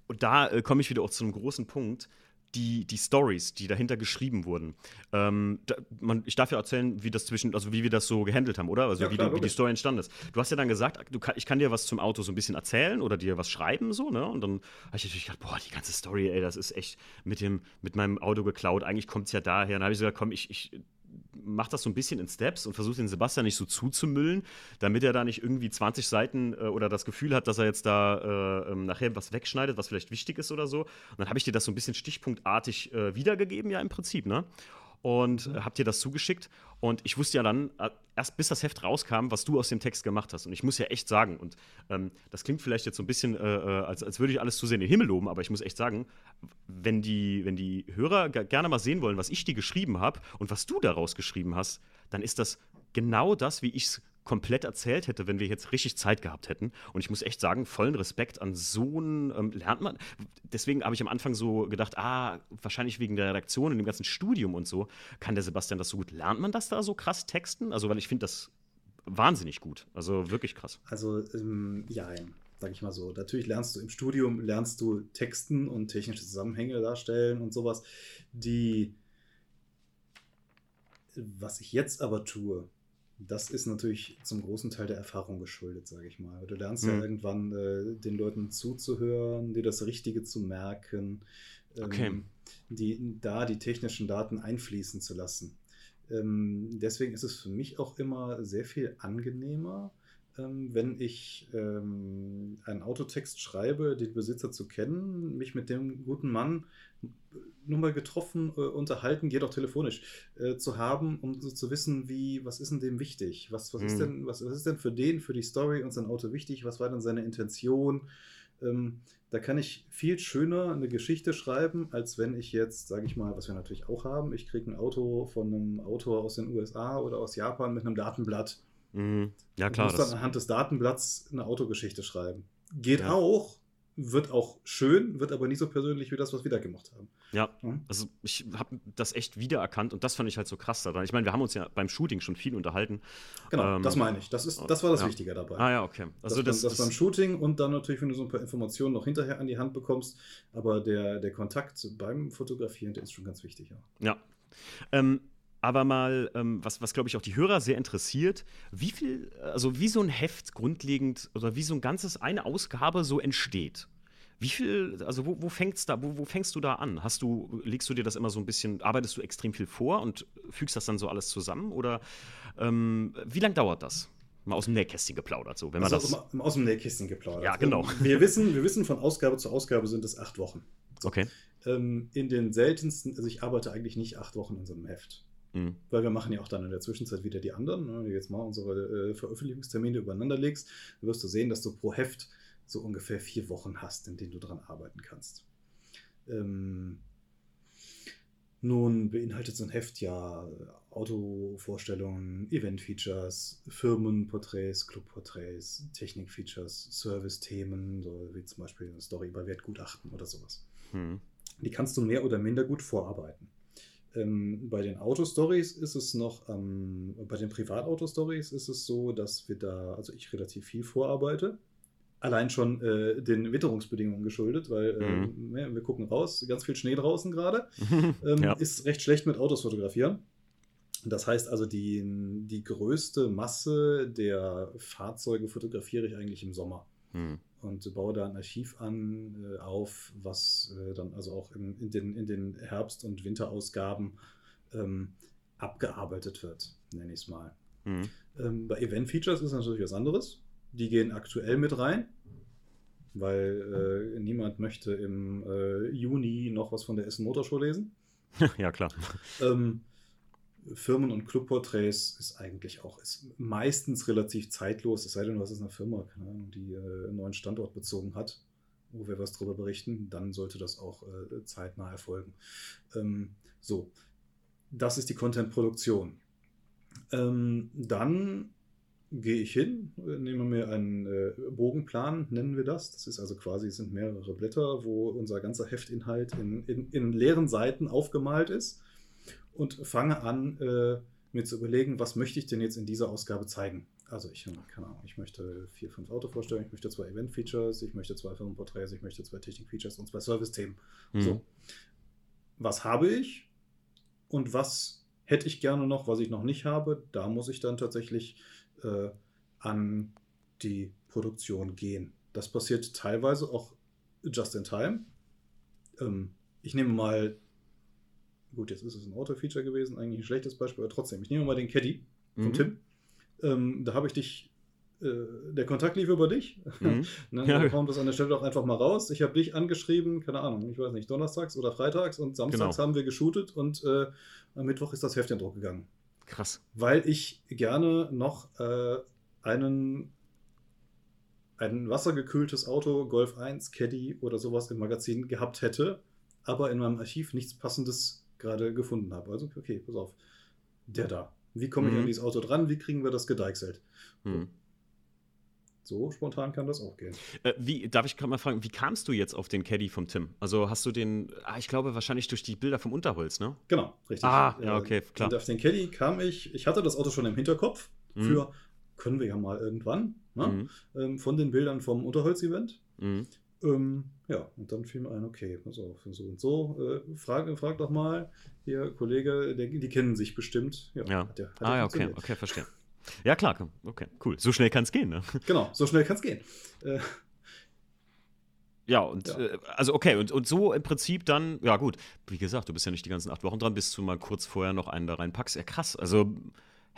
Und da äh, komme ich wieder auch zu einem großen Punkt die, die Stories, die dahinter geschrieben wurden. Ähm, da, man, ich darf ja erzählen, wie das zwischen, also wie wir das so gehandelt haben, oder? Also ja, wie, klar, die, wie, die, Story entstanden ist. Du hast ja dann gesagt, du, ich kann dir was zum Auto so ein bisschen erzählen oder dir was schreiben, so, ne? Und dann habe ich natürlich gedacht, boah, die ganze Story, ey, das ist echt mit dem, mit meinem Auto geklaut. Eigentlich kommt es ja daher. Und dann habe ich gesagt, komm, ich, ich macht das so ein bisschen in Steps und versucht den Sebastian nicht so zuzumüllen, damit er da nicht irgendwie 20 Seiten äh, oder das Gefühl hat, dass er jetzt da äh, ähm, nachher was wegschneidet, was vielleicht wichtig ist oder so. Und dann habe ich dir das so ein bisschen stichpunktartig äh, wiedergegeben, ja, im Prinzip, ne? Und mhm. hab dir das zugeschickt. Und ich wusste ja dann, äh, erst bis das Heft rauskam, was du aus dem Text gemacht hast. Und ich muss ja echt sagen, und ähm, das klingt vielleicht jetzt so ein bisschen, äh, äh als, als würde ich alles zu sehr in den Himmel loben, aber ich muss echt sagen, wenn die, wenn die Hörer gerne mal sehen wollen, was ich dir geschrieben habe und was du daraus geschrieben hast, dann ist das genau das, wie ich es komplett erzählt hätte, wenn wir jetzt richtig Zeit gehabt hätten. Und ich muss echt sagen, vollen Respekt an so einen ähm, lernt man. Deswegen habe ich am Anfang so gedacht, ah, wahrscheinlich wegen der Redaktion und dem ganzen Studium und so, kann der Sebastian das so gut. Lernt man das da so krass texten? Also, weil ich finde das wahnsinnig gut. Also wirklich krass. Also, ähm, ja, sag ich mal so. Natürlich lernst du im Studium, lernst du Texten und technische Zusammenhänge darstellen und sowas, die, was ich jetzt aber tue, das ist natürlich zum großen Teil der Erfahrung geschuldet, sage ich mal. Du lernst mhm. ja irgendwann äh, den Leuten zuzuhören, dir das Richtige zu merken, ähm, okay. die, da die technischen Daten einfließen zu lassen. Ähm, deswegen ist es für mich auch immer sehr viel angenehmer, wenn ich ähm, einen Autotext schreibe, den Besitzer zu kennen, mich mit dem guten Mann nur mal getroffen, äh, unterhalten, geht auch telefonisch, äh, zu haben, um so zu wissen, wie, was ist denn dem wichtig? Was, was, mhm. ist denn, was, was ist denn für den, für die Story und sein Auto wichtig? Was war denn seine Intention? Ähm, da kann ich viel schöner eine Geschichte schreiben, als wenn ich jetzt, sage ich mal, was wir natürlich auch haben, ich kriege ein Auto von einem Autor aus den USA oder aus Japan mit einem Datenblatt. Mhm. Ja, klar. Du musst dann anhand des Datenblatts eine Autogeschichte schreiben. Geht ja. auch, wird auch schön, wird aber nicht so persönlich wie das, was wir da gemacht haben. Ja, mhm. also ich habe das echt wiedererkannt und das fand ich halt so krass daran. Ich meine, wir haben uns ja beim Shooting schon viel unterhalten. Genau, ähm, das meine ich. Das, ist, das war das ja. Wichtige dabei. Ah ja, okay. Also das, das, das, beim Shooting und dann natürlich, wenn du so ein paar Informationen noch hinterher an die Hand bekommst, aber der, der Kontakt beim Fotografieren, der ist schon ganz wichtig. Ja. ja. Ähm, aber mal, ähm, was, was glaube ich auch die Hörer sehr interessiert, wie viel, also wie so ein Heft grundlegend oder wie so ein ganzes, eine Ausgabe so entsteht. Wie viel, also wo, wo fängt's da, wo, wo fängst du da an? Hast du, legst du dir das immer so ein bisschen, arbeitest du extrem viel vor und fügst das dann so alles zusammen? Oder ähm, wie lange dauert das? Mal aus dem Nähkästchen geplaudert, so, wenn man also das. Aus dem Nähkästchen geplaudert. Ja, genau. Wir wissen, wir wissen, von Ausgabe zu Ausgabe sind es acht Wochen. So. Okay. Ähm, in den seltensten, also ich arbeite eigentlich nicht acht Wochen in so einem Heft. Mhm. Weil wir machen ja auch dann in der Zwischenzeit wieder die anderen. Ne? Wenn du jetzt mal unsere äh, Veröffentlichungstermine übereinander legst, dann wirst du sehen, dass du pro Heft so ungefähr vier Wochen hast, in denen du dran arbeiten kannst. Ähm, nun beinhaltet so ein Heft ja Autovorstellungen, Event-Features, Firmenporträts, Clubporträts, Technik-Features, Service-Themen, so wie zum Beispiel eine Story über Wertgutachten oder sowas. Hm. Die kannst du mehr oder minder gut vorarbeiten. Ähm, bei den Autostories ist es noch, ähm, bei den Privatautostories ist es so, dass wir da, also ich relativ viel vorarbeite. Allein schon äh, den Witterungsbedingungen geschuldet, weil äh, mhm. wir gucken raus, ganz viel Schnee draußen gerade. ähm, ja. Ist recht schlecht mit Autos fotografieren. Das heißt also, die, die größte Masse der Fahrzeuge fotografiere ich eigentlich im Sommer. Mhm und baue da ein Archiv an, äh, auf, was äh, dann also auch in, in, den, in den Herbst- und Winterausgaben ähm, abgearbeitet wird, nenne ich es mal. Mhm. Ähm, bei Event-Features ist natürlich was anderes. Die gehen aktuell mit rein, weil äh, niemand möchte im äh, Juni noch was von der Essen Motorshow lesen. ja, klar. Ähm, Firmen- und Clubporträts ist eigentlich auch ist meistens relativ zeitlos, es sei denn, du hast eine Firma, Ahnung, die äh, einen neuen Standort bezogen hat, wo wir was darüber berichten, dann sollte das auch äh, zeitnah erfolgen. Ähm, so, das ist die Content-Produktion. Ähm, dann gehe ich hin, nehme mir einen äh, Bogenplan, nennen wir das. Das ist also quasi, es sind mehrere Blätter, wo unser ganzer Heftinhalt in, in, in leeren Seiten aufgemalt ist und fange an, äh, mir zu überlegen, was möchte ich denn jetzt in dieser Ausgabe zeigen. Also ich, keine Ahnung, ich möchte vier, fünf Autovorstellungen, ich möchte zwei Event-Features, ich möchte zwei Firmenporträts, ich möchte zwei Technik-Features und zwei Service-Themen. Mhm. So. Was habe ich und was hätte ich gerne noch, was ich noch nicht habe? Da muss ich dann tatsächlich äh, an die Produktion gehen. Das passiert teilweise auch just in time. Ähm, ich nehme mal gut, jetzt ist es ein Auto-Feature gewesen, eigentlich ein schlechtes Beispiel, aber trotzdem. Ich nehme mal den Caddy von mhm. Tim. Ähm, da habe ich dich, äh, der Kontakt lief über dich. Mhm. ne, ja. Dann kommt das an der Stelle auch einfach mal raus. Ich habe dich angeschrieben, keine Ahnung, ich weiß nicht, donnerstags oder freitags und samstags genau. haben wir geshootet und äh, am Mittwoch ist das Heft in Druck gegangen. Krass. Weil ich gerne noch äh, einen ein wassergekühltes Auto, Golf 1, Caddy oder sowas im Magazin gehabt hätte, aber in meinem Archiv nichts passendes gerade gefunden habe. Also, okay, pass auf. Der da. Wie komme ich mhm. an dieses Auto dran? Wie kriegen wir das gedeichselt? Mhm. So spontan kann das auch gehen. Äh, wie, darf ich gerade mal fragen, wie kamst du jetzt auf den Caddy vom Tim? Also hast du den, ah, ich glaube wahrscheinlich durch die Bilder vom Unterholz, ne? Genau, richtig. Ah, ja, okay, klar. Und auf den Caddy kam ich, ich hatte das Auto schon im Hinterkopf mhm. für, können wir ja mal irgendwann. ne? mhm. ähm, von den Bildern vom Unterholz-Event. Mhm. Ähm, ja, und dann fiel mir ein, okay, pass auf, so und so. Äh, frag, frag doch mal, hier, Kollege, der, die kennen sich bestimmt. Ja. ja. Hat der, hat ah, ja, okay, okay, verstehe. Ja, klar, okay, cool. So schnell kann es gehen, ne? Genau, so schnell kann es gehen. Äh, ja, und ja. Äh, also okay, und, und so im Prinzip dann, ja gut, wie gesagt, du bist ja nicht die ganzen acht Wochen dran, bis du mal kurz vorher noch einen da reinpackst. Ja, krass. Also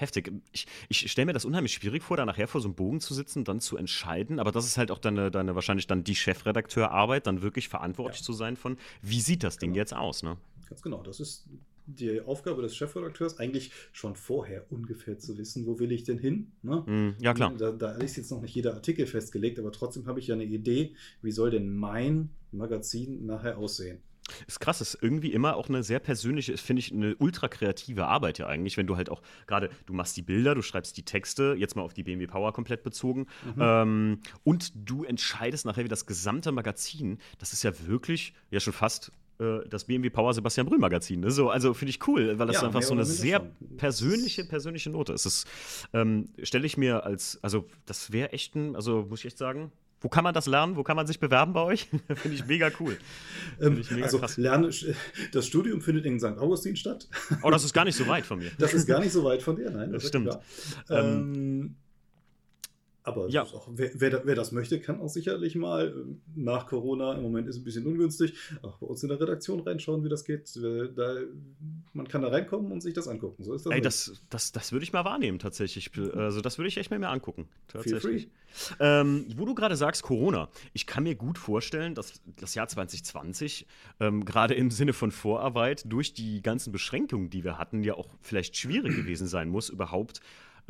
heftig. Ich, ich stelle mir das unheimlich schwierig vor, da nachher vor so einem Bogen zu sitzen, dann zu entscheiden. Aber das ist halt auch deine, deine wahrscheinlich dann die Chefredakteurarbeit, dann wirklich verantwortlich ja. zu sein von, wie sieht das Ding genau. jetzt aus, ne? Ganz genau. Das ist die Aufgabe des Chefredakteurs, eigentlich schon vorher ungefähr zu wissen, wo will ich denn hin. Ne? Mm, ja, klar. Da, da, ist jetzt noch nicht jeder Artikel festgelegt, aber trotzdem habe ich ja eine Idee, wie soll denn mein Magazin nachher aussehen. Ist krass, ist irgendwie immer auch eine sehr persönliche, finde ich, eine ultra kreative Arbeit ja eigentlich, wenn du halt auch gerade, du machst die Bilder, du schreibst die Texte, jetzt mal auf die BMW Power komplett bezogen, mhm. ähm, und du entscheidest nachher wie das gesamte Magazin, das ist ja wirklich, ja schon fast äh, das BMW Power Sebastian Brühl Magazin. Ne? So, also finde ich cool, weil das ja, einfach so eine sehr persönliche, persönliche Note ist. Das ähm, stelle ich mir als, also das wäre echt ein, also muss ich echt sagen, wo kann man das lernen? Wo kann man sich bewerben bei euch? Finde ich mega cool. Ähm, ich mega also krass. Lerne, das Studium findet in St. Augustin statt. Oh, das ist gar nicht so weit von mir. Das ist gar nicht so weit von dir, nein. Das, das stimmt. Ähm, aber ja. auch, wer, wer, wer, das möchte, kann auch sicherlich mal äh, nach Corona, im Moment ist es ein bisschen ungünstig, auch bei uns in der Redaktion reinschauen, wie das geht. Da, man kann da reinkommen und sich das angucken. So ist das. Ey, das, das, das würde ich mal wahrnehmen, tatsächlich. Also, das würde ich echt mal mehr angucken. Tatsächlich. Ähm, wo du gerade sagst, Corona. Ich kann mir gut vorstellen, dass das Jahr 2020, ähm, gerade im Sinne von Vorarbeit, durch die ganzen Beschränkungen, die wir hatten, ja auch vielleicht schwierig gewesen sein muss, überhaupt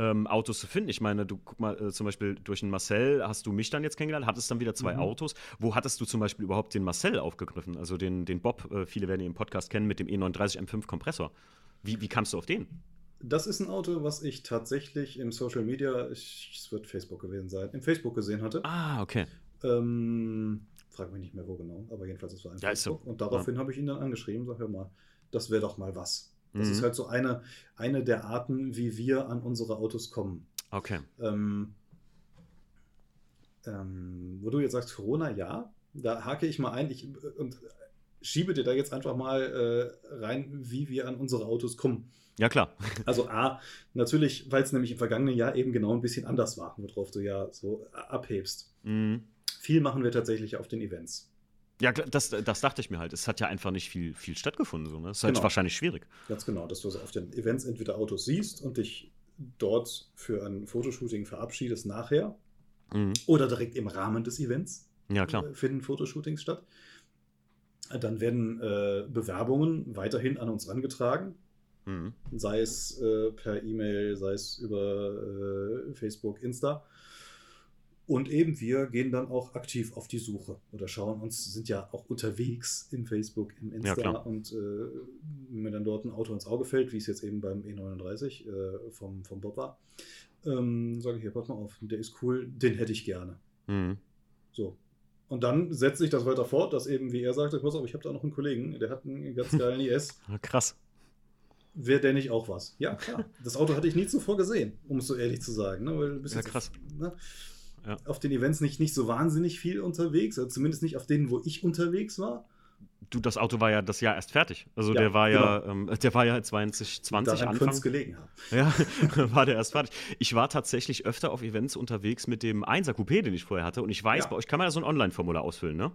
ähm, Autos zu finden. Ich meine, du guck mal, äh, zum Beispiel durch den Marcel hast du mich dann jetzt kennengelernt, hattest dann wieder zwei mhm. Autos. Wo hattest du zum Beispiel überhaupt den Marcel aufgegriffen? Also den, den Bob, äh, viele werden ihn im Podcast kennen, mit dem E39 M5 Kompressor. Wie, wie kamst du auf den? Das ist ein Auto, was ich tatsächlich im Social Media, es wird Facebook gewesen sein, im Facebook gesehen hatte. Ah, okay. Ähm, frag mich nicht mehr wo genau, aber jedenfalls es war ein ja, Facebook. So. Und daraufhin ja. habe ich ihn dann angeschrieben, sag hör mal, das wäre doch mal was. Das mhm. ist halt so eine, eine der Arten, wie wir an unsere Autos kommen. Okay. Ähm, ähm, wo du jetzt sagst, Corona, ja, da hake ich mal ein ich, und schiebe dir da jetzt einfach mal äh, rein, wie wir an unsere Autos kommen. Ja, klar. Also A, natürlich, weil es nämlich im vergangenen Jahr eben genau ein bisschen anders war, worauf du ja so abhebst. Mhm. Viel machen wir tatsächlich auf den Events. Ja, das, das dachte ich mir halt. Es hat ja einfach nicht viel, viel stattgefunden. So, ne? Das ist halt genau. wahrscheinlich schwierig. Ganz genau, dass du auf den Events entweder Autos siehst und dich dort für ein Fotoshooting verabschiedest nachher mhm. oder direkt im Rahmen des Events. Ja, klar. Äh, finden Fotoshootings statt. Dann werden äh, Bewerbungen weiterhin an uns rangetragen. Mhm. Sei es äh, per E-Mail, sei es über äh, Facebook, Insta. Und eben wir gehen dann auch aktiv auf die Suche oder schauen uns, sind ja auch unterwegs im Facebook, im Insta ja, und äh, wenn mir dann dort ein Auto ins Auge fällt, wie es jetzt eben beim E39 äh, vom, vom Bob war, ähm, sage ich hier, pass mal auf, der ist cool, den hätte ich gerne. Mhm. So. Und dann setzt sich das weiter fort, dass eben, wie er sagte, pass auf, ich habe da noch einen Kollegen, der hat einen ganz geilen IS. Krass. Wäre der nicht auch was? Ja, klar. Das Auto hatte ich nie zuvor gesehen, um es so ehrlich zu sagen. Ne? Weil ja, krass. Ne? Ja. auf den Events nicht, nicht so wahnsinnig viel unterwegs, also zumindest nicht auf denen, wo ich unterwegs war. Du, das Auto war ja das Jahr erst fertig. Also ja, der war ja, genau. ähm, der war ja 2020 Daran Anfang. gelegen haben. Ja, war der erst fertig. Ich war tatsächlich öfter auf Events unterwegs mit dem 1er Coupé, den ich vorher hatte. Und ich weiß, ja. bei euch kann man ja so ein Online-Formular ausfüllen, ne?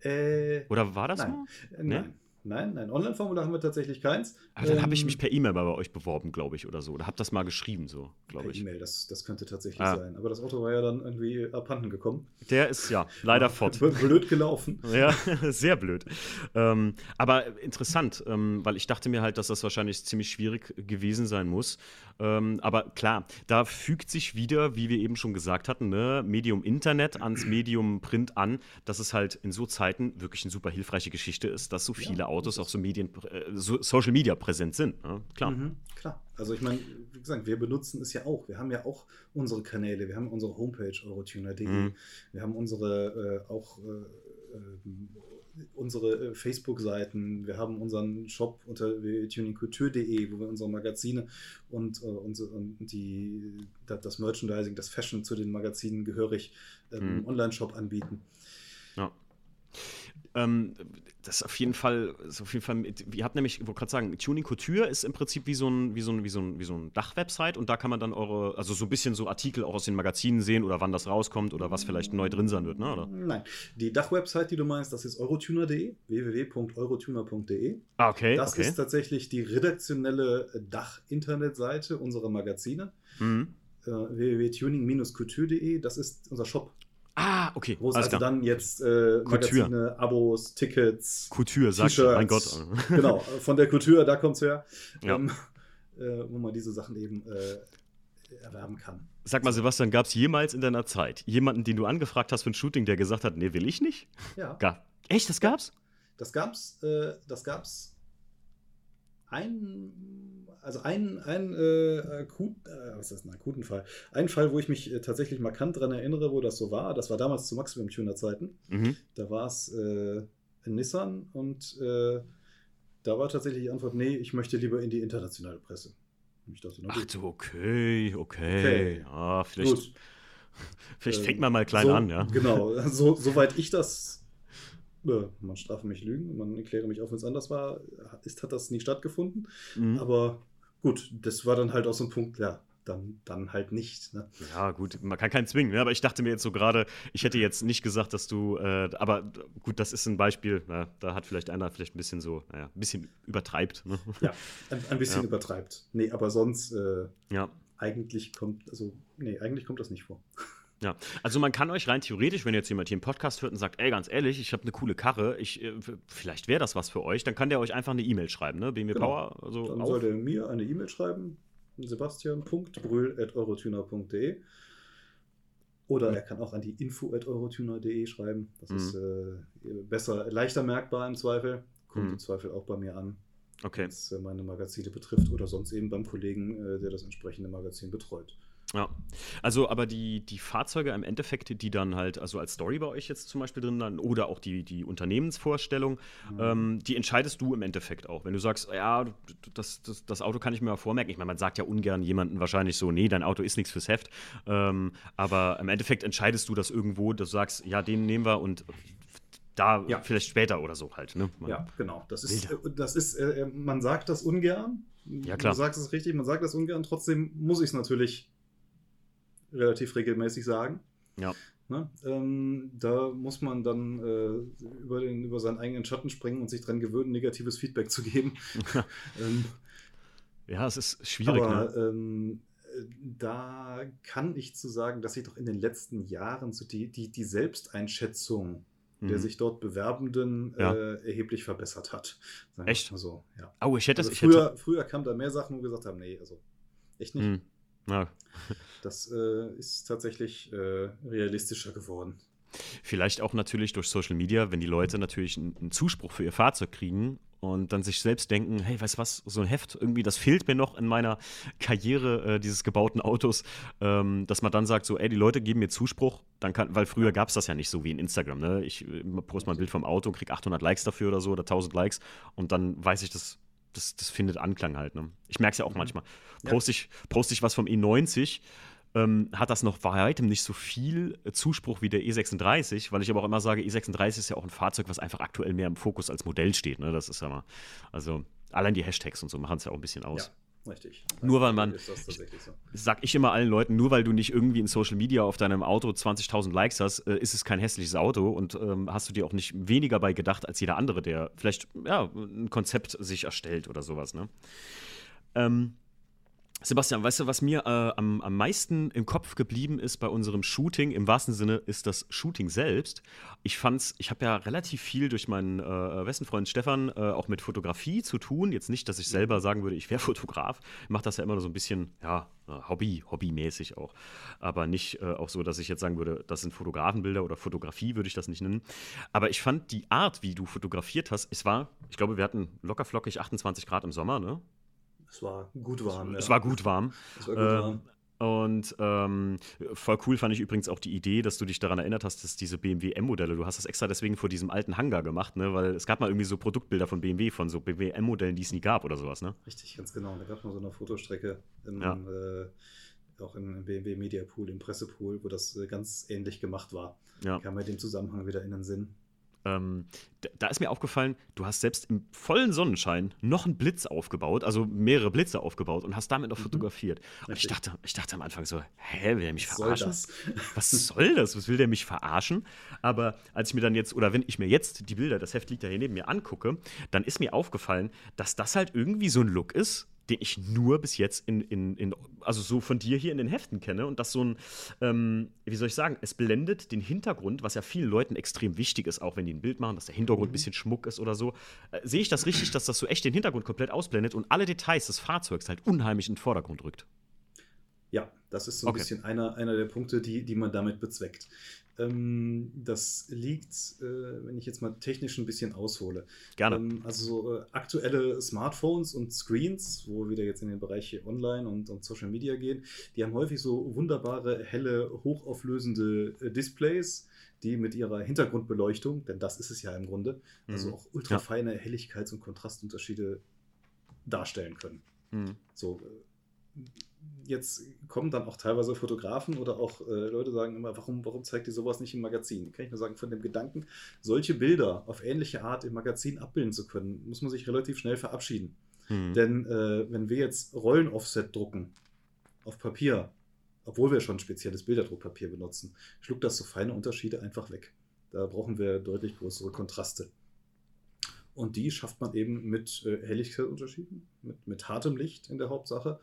Äh, Oder war das nein. so? Nein. Nee? Nein, ein Online-Formular haben wir tatsächlich keins. Aber dann ähm, habe ich mich per E-Mail bei euch beworben, glaube ich, oder so. Oder habe das mal geschrieben, so, glaube ich. E-Mail, das, das könnte tatsächlich ah. sein. Aber das Auto war ja dann irgendwie abhanden gekommen. Der ist ja leider fort. blöd gelaufen. ja, sehr blöd. Ähm, aber interessant, ähm, weil ich dachte mir halt, dass das wahrscheinlich ziemlich schwierig gewesen sein muss. Ähm, aber klar, da fügt sich wieder, wie wir eben schon gesagt hatten, ne, Medium Internet ans Medium Print an, dass es halt in so Zeiten wirklich eine super hilfreiche Geschichte ist, dass so viele ja, Autos auch so Medien, äh, so Social Media präsent sind. Ne? Klar. Mhm, klar. Also ich meine, wie gesagt, wir benutzen es ja auch. Wir haben ja auch unsere Kanäle, wir haben unsere Homepage eurotuner.de, mhm. wir haben unsere äh, auch äh, unsere äh, Facebook-Seiten, wir haben unseren Shop unter tuningkultur.de, wo wir unsere Magazine und, äh, unsere, und die, das Merchandising, das Fashion zu den Magazinen gehörig ähm, mhm. Online-Shop anbieten. Ja. Ähm, das ist auf jeden Fall, ist auf jeden Fall, ihr habt nämlich, ich wollte gerade sagen, Tuning Couture ist im Prinzip wie so ein, wie so ein, wie so ein, wie so ein Dachwebsite und da kann man dann eure, also so ein bisschen so Artikel auch aus den Magazinen sehen oder wann das rauskommt oder was vielleicht neu drin sein wird, ne? Oder? Nein, die Dachwebsite, die du meinst, das ist eurotuner.de, www.eurotuner.de. Ah, okay. Das okay. ist tatsächlich die redaktionelle Dach-Internetseite unserer Magazine. Mhm. Äh, www.tuning-couture.de, das ist unser Shop. Ah, okay. Groß, also klar. dann jetzt äh, Magazine, Abos, Tickets. Couture, sagst du, mein Gott. genau, von der Couture, da kommt es her. Ja. Ähm, äh, wo man diese Sachen eben äh, erwerben kann. Sag mal, Sebastian, gab es jemals in deiner Zeit jemanden, den du angefragt hast für ein Shooting, der gesagt hat, nee, will ich nicht? Ja. Gar. Echt, das gab's? Das gab's, äh, das gab's ein also ein, ein äh, akut, äh, was ist ein akuten Fall? Ein Fall, wo ich mich äh, tatsächlich markant daran erinnere, wo das so war, das war damals zu Maximum Tuner Zeiten. Mhm. Da war es äh, in Nissan und äh, da war tatsächlich die Antwort, nee, ich möchte lieber in die internationale Presse. Ich dachte, Ach du, okay, okay. okay. Ja, vielleicht, Gut. vielleicht fängt man mal klein so, an, ja. Genau, so, soweit ich das man strafe mich Lügen, man erkläre mich auf, wenn es anders war, ist, hat das nie stattgefunden. Mhm. Aber gut, das war dann halt auch so ein Punkt, ja, dann, dann halt nicht. Ne? Ja, gut, man kann keinen zwingen, ne? aber ich dachte mir jetzt so gerade, ich hätte jetzt nicht gesagt, dass du, äh, aber gut, das ist ein Beispiel, na, da hat vielleicht einer vielleicht ein bisschen so, naja, ein bisschen übertreibt. Ne? Ja, ein, ein bisschen ja. übertreibt. Nee, aber sonst, äh, ja. eigentlich kommt, also, nee, eigentlich kommt das nicht vor. Ja, also man kann euch rein theoretisch, wenn jetzt jemand hier einen Podcast hört und sagt, ey, ganz ehrlich, ich habe eine coole Karre, ich, äh, vielleicht wäre das was für euch, dann kann der euch einfach eine E-Mail schreiben, ne? BMW genau. Power. Also dann auf. soll der mir eine E-Mail schreiben, sebastian.brüll.eurotuner.de oder er kann auch an die info.eurotuner.de schreiben. Das mhm. ist äh, besser, leichter merkbar im Zweifel. Kommt mhm. im Zweifel auch bei mir an. Okay. Was äh, meine Magazine betrifft oder sonst eben beim Kollegen, äh, der das entsprechende Magazin betreut. Ja, also aber die, die Fahrzeuge im Endeffekt, die dann halt, also als Story bei euch jetzt zum Beispiel drin dann, oder auch die, die Unternehmensvorstellung, mhm. ähm, die entscheidest du im Endeffekt auch. Wenn du sagst, ja, das, das, das Auto kann ich mir mal vormerken. Ich meine, man sagt ja ungern jemandem wahrscheinlich so, nee, dein Auto ist nichts fürs Heft. Ähm, aber im Endeffekt entscheidest du das irgendwo, dass du sagst, ja, den nehmen wir und da ja. vielleicht später oder so halt. Ne? ja, genau. Das ist, äh, das ist äh, man sagt das ungern. Ja, klar. Du sagst es richtig, man sagt das ungern. Trotzdem muss ich es natürlich relativ regelmäßig sagen. Ja. Ne? Ähm, da muss man dann äh, über, den, über seinen eigenen Schatten springen und sich daran gewöhnen, negatives Feedback zu geben. ähm, ja, es ist schwierig. Aber ne? ähm, da kann ich zu sagen, dass sich doch in den letzten Jahren so die, die, die Selbsteinschätzung mhm. der sich dort Bewerbenden ja. äh, erheblich verbessert hat. Echt? So, ja. Oh, ich hätte also das. Früher, hätte... früher kam da mehr Sachen, wo wir gesagt haben, nee, also echt nicht. Mhm. Ja. Das äh, ist tatsächlich äh, realistischer geworden. Vielleicht auch natürlich durch Social Media, wenn die Leute natürlich einen, Zuspruch für ihr Fahrzeug kriegen und dann sich selbst denken, hey, weißt du was, so ein Heft, irgendwie, das fehlt mir noch in meiner Karriere äh, dieses gebauten Autos, ähm, dass man dann sagt, so, ey, die Leute geben mir Zuspruch, dann kann, weil früher gab es das ja nicht so wie in Instagram, ne? Ich äh, poste mal ein Bild vom Auto und kriege 800 Likes dafür oder so oder 1000 Likes und dann weiß ich, das das, das findet Anklang halt. Ne? Ich merke es ja auch mhm. manchmal. Poste ich, poste ich was vom E90, ähm, hat das noch weitem nicht so viel Zuspruch wie der E36, weil ich aber auch immer sage, E36 ist ja auch ein Fahrzeug, was einfach aktuell mehr im Fokus als Modell steht. Ne? Das ist ja mal, also allein die Hashtags und so machen es ja auch ein bisschen aus. Ja. Richtig. Nur weil man, so. sag ich immer allen Leuten, nur weil du nicht irgendwie in Social Media auf deinem Auto 20.000 Likes hast, äh, ist es kein hässliches Auto und ähm, hast du dir auch nicht weniger bei gedacht als jeder andere, der vielleicht ja, ein Konzept sich erstellt oder sowas. Ne? Ähm, Sebastian, weißt du, was mir äh, am, am meisten im Kopf geblieben ist bei unserem Shooting, im wahrsten Sinne, ist das Shooting selbst. Ich fand's, ich habe ja relativ viel durch meinen äh, besten Freund Stefan äh, auch mit Fotografie zu tun. Jetzt nicht, dass ich selber sagen würde, ich wäre Fotograf. Ich mache das ja immer so ein bisschen, ja, Hobby, hobbymäßig auch. Aber nicht äh, auch so, dass ich jetzt sagen würde, das sind Fotografenbilder oder Fotografie würde ich das nicht nennen. Aber ich fand die Art, wie du fotografiert hast, es war, ich glaube, wir hatten locker flockig 28 Grad im Sommer, ne? Es war gut warm. Es ja. war gut warm. Es war gut warm. Und ähm, voll cool fand ich übrigens auch die Idee, dass du dich daran erinnert hast, dass diese BMW M-Modelle, du hast das extra deswegen vor diesem alten Hangar gemacht, ne? Weil es gab mal irgendwie so Produktbilder von BMW, von so BMW M-Modellen, die es nie gab oder sowas, ne? Richtig, ganz genau. Da gab es mal so eine Fotostrecke in, ja. äh, auch im BMW Media Pool, im Pressepool, wo das äh, ganz ähnlich gemacht war. Ja. Kam mir dem Zusammenhang wieder in den Sinn. Ähm, da ist mir aufgefallen, du hast selbst im vollen Sonnenschein noch einen Blitz aufgebaut, also mehrere Blitze aufgebaut und hast damit noch mhm. fotografiert. Und ich dachte, ich dachte am Anfang so, hä, will der mich Was verarschen? Soll Was soll das? Was will der mich verarschen? Aber als ich mir dann jetzt, oder wenn ich mir jetzt die Bilder, das Heft liegt ja hier neben mir, angucke, dann ist mir aufgefallen, dass das halt irgendwie so ein Look ist, den ich nur bis jetzt in, in, in, also so von dir hier in den Heften kenne. Und das so ein, ähm, wie soll ich sagen, es blendet den Hintergrund, was ja vielen Leuten extrem wichtig ist, auch wenn die ein Bild machen, dass der Hintergrund mhm. ein bisschen Schmuck ist oder so. Äh, sehe ich das richtig, dass das so echt den Hintergrund komplett ausblendet und alle Details des Fahrzeugs halt unheimlich in den Vordergrund rückt? Ja, das ist so ein okay. bisschen einer, einer der Punkte, die, die man damit bezweckt. Ähm, das liegt, äh, wenn ich jetzt mal technisch ein bisschen aushole. Gerne. Ähm, also so, äh, aktuelle Smartphones und Screens, wo wir wieder jetzt in den Bereich Online und, und, Social Media gehen, die haben häufig so wunderbare, helle, hochauflösende äh, Displays, die mit ihrer Hintergrundbeleuchtung, denn das ist es ja im Grunde, mhm. also auch ultrafeine ja. Helligkeits- und Kontrastunterschiede darstellen können. Mhm. So jetzt kommen dann auch teilweise Fotografen oder auch äh, Leute sagen immer, warum, warum zeigt ihr sowas nicht im Magazin? Kann ich nur sagen, von dem Gedanken, solche Bilder auf ähnliche Art im Magazin abbilden zu können, muss man sich relativ schnell verabschieden. Hm. Denn äh, wenn wir jetzt Rollen-Offset drucken auf Papier, obwohl wir schon spezielles Bilderdruckpapier benutzen, schluckt das so feine Unterschiede einfach weg. Da brauchen wir deutlich größere Kontraste. Und die schafft man eben mit äh, Helligkeitsunterschieden, mit, mit hartem Licht in der Hauptsache.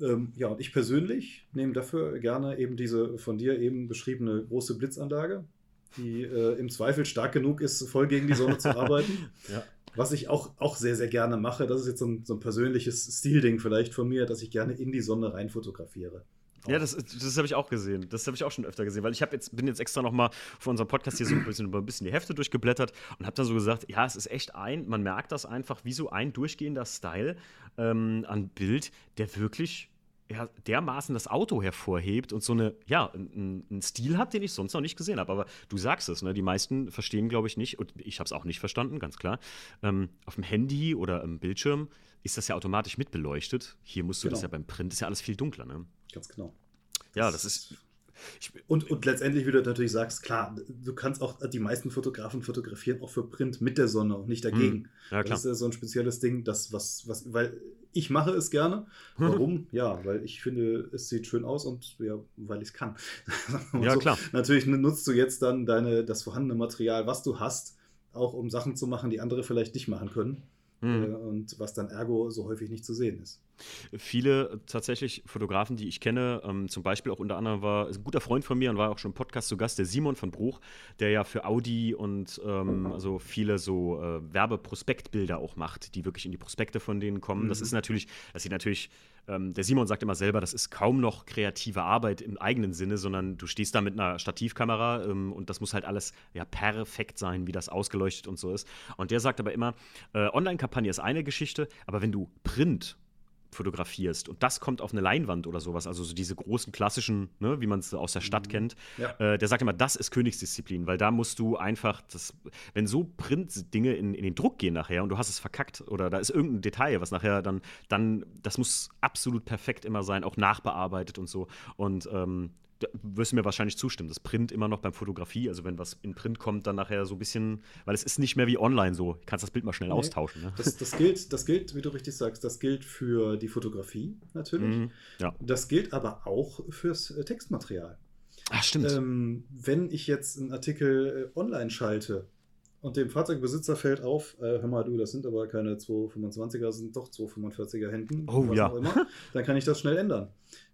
Ähm, ja, und ich persönlich nehme dafür gerne eben diese von dir eben beschriebene große Blitzanlage, die äh, im Zweifel stark genug ist, voll gegen die Sonne zu arbeiten. ja. Was ich auch, auch sehr, sehr gerne mache, das ist jetzt so ein, so ein persönliches Stilding vielleicht von mir, dass ich gerne in die Sonne rein fotografiere. Ja, das, das habe ich auch gesehen. Das habe ich auch schon öfter gesehen, weil ich jetzt, bin jetzt extra noch mal für unseren Podcast hier so ein bisschen über ein bisschen die Hefte durchgeblättert und habe dann so gesagt, ja, es ist echt ein, man merkt das einfach wie so ein durchgehender Style ähm, an Bild, der wirklich ja, dermaßen das Auto hervorhebt und so eine, ja, einen Stil hat, den ich sonst noch nicht gesehen habe. Aber du sagst es, ne? Die meisten verstehen, glaube ich, nicht, und ich habe es auch nicht verstanden, ganz klar. Ähm, auf dem Handy oder im Bildschirm ist das ja automatisch mitbeleuchtet. Hier musst du genau. das ja beim Print, ist ja alles viel dunkler, ne? Ganz genau. Ja, das ist. Ich, und, und letztendlich, wie du natürlich sagst, klar, du kannst auch, die meisten Fotografen fotografieren auch für Print mit der Sonne und nicht dagegen. Hm, ja, klar. Das ist ja so ein spezielles Ding, das, was, was, weil ich mache es gerne. Warum? ja, weil ich finde, es sieht schön aus und ja, weil ich es kann. ja, so. klar. Natürlich nutzt du jetzt dann deine, das vorhandene Material, was du hast, auch um Sachen zu machen, die andere vielleicht nicht machen können. Mhm. Und was dann ergo so häufig nicht zu sehen ist. Viele tatsächlich Fotografen, die ich kenne, ähm, zum Beispiel auch unter anderem war ein guter Freund von mir und war auch schon im Podcast zu Gast, der Simon von Bruch, der ja für Audi und ähm, also viele so äh, Werbeprospektbilder auch macht, die wirklich in die Prospekte von denen kommen. Mhm. Das ist natürlich, das sieht natürlich ähm, der Simon sagt immer selber, das ist kaum noch kreative Arbeit im eigenen Sinne, sondern du stehst da mit einer Stativkamera ähm, und das muss halt alles ja perfekt sein, wie das ausgeleuchtet und so ist. Und der sagt aber immer, äh, Online-Kampagne ist eine Geschichte, aber wenn du Print fotografierst und das kommt auf eine Leinwand oder sowas, also so diese großen klassischen, ne, wie man es aus der Stadt mhm. kennt, ja. äh, der sagt immer, das ist Königsdisziplin, weil da musst du einfach, das, wenn so Print-Dinge in, in den Druck gehen nachher und du hast es verkackt oder da ist irgendein Detail, was nachher dann, dann, das muss absolut perfekt immer sein, auch nachbearbeitet und so und ähm, wirst du mir wahrscheinlich zustimmen, das Print immer noch beim Fotografie, also wenn was in Print kommt, dann nachher so ein bisschen, weil es ist nicht mehr wie online so, du kannst das Bild mal schnell nee, austauschen. Ne? Das, das, gilt, das gilt, wie du richtig sagst, das gilt für die Fotografie natürlich. Mhm, ja. Das gilt aber auch fürs äh, Textmaterial. Ach, stimmt. Ähm, wenn ich jetzt einen Artikel äh, online schalte und dem Fahrzeugbesitzer fällt auf, äh, hör mal du, das sind aber keine 225er, das sind doch 245er Händen, oh, ja. Immer, dann kann ich das schnell ändern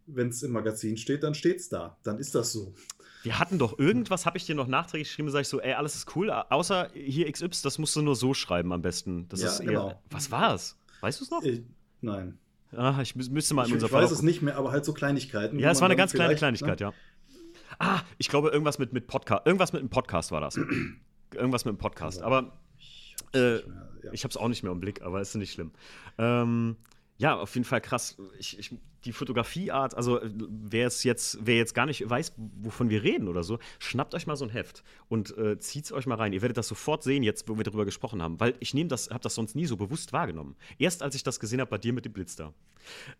wenn es im Magazin steht, dann steht es da. Dann ist das so. Wir hatten doch irgendwas, habe ich dir noch nachträglich geschrieben, sage ich so, ey, alles ist cool, außer hier XY, das musst du nur so schreiben am besten. Das ja, ist eher, genau. Was war es? Weißt du es noch? Ich, nein. Ah, ich müsste mal in unser Ich weiß es nicht mehr, aber halt so Kleinigkeiten. Ja, es war eine ganz kleine Kleinigkeit, ne? ja. Ah, ich glaube, irgendwas mit, mit Podcast. Irgendwas mit einem Podcast war das. irgendwas mit einem Podcast. Aber ich hab's, äh, ja. ich hab's auch nicht mehr im Blick, aber ist nicht schlimm. Ähm, Ja, auf jeden Fall krass. Ich, ich, die Fotografieart, also wer es jetzt, wer jetzt gar nicht weiß, wovon wir reden oder so, schnappt euch mal so ein Heft und äh, zieht es euch mal rein. Ihr werdet das sofort sehen, jetzt, wo wir darüber gesprochen haben, weil ich nehme das, habe das sonst nie so bewusst wahrgenommen. Erst als ich das gesehen habe bei dir mit dem Blitz da.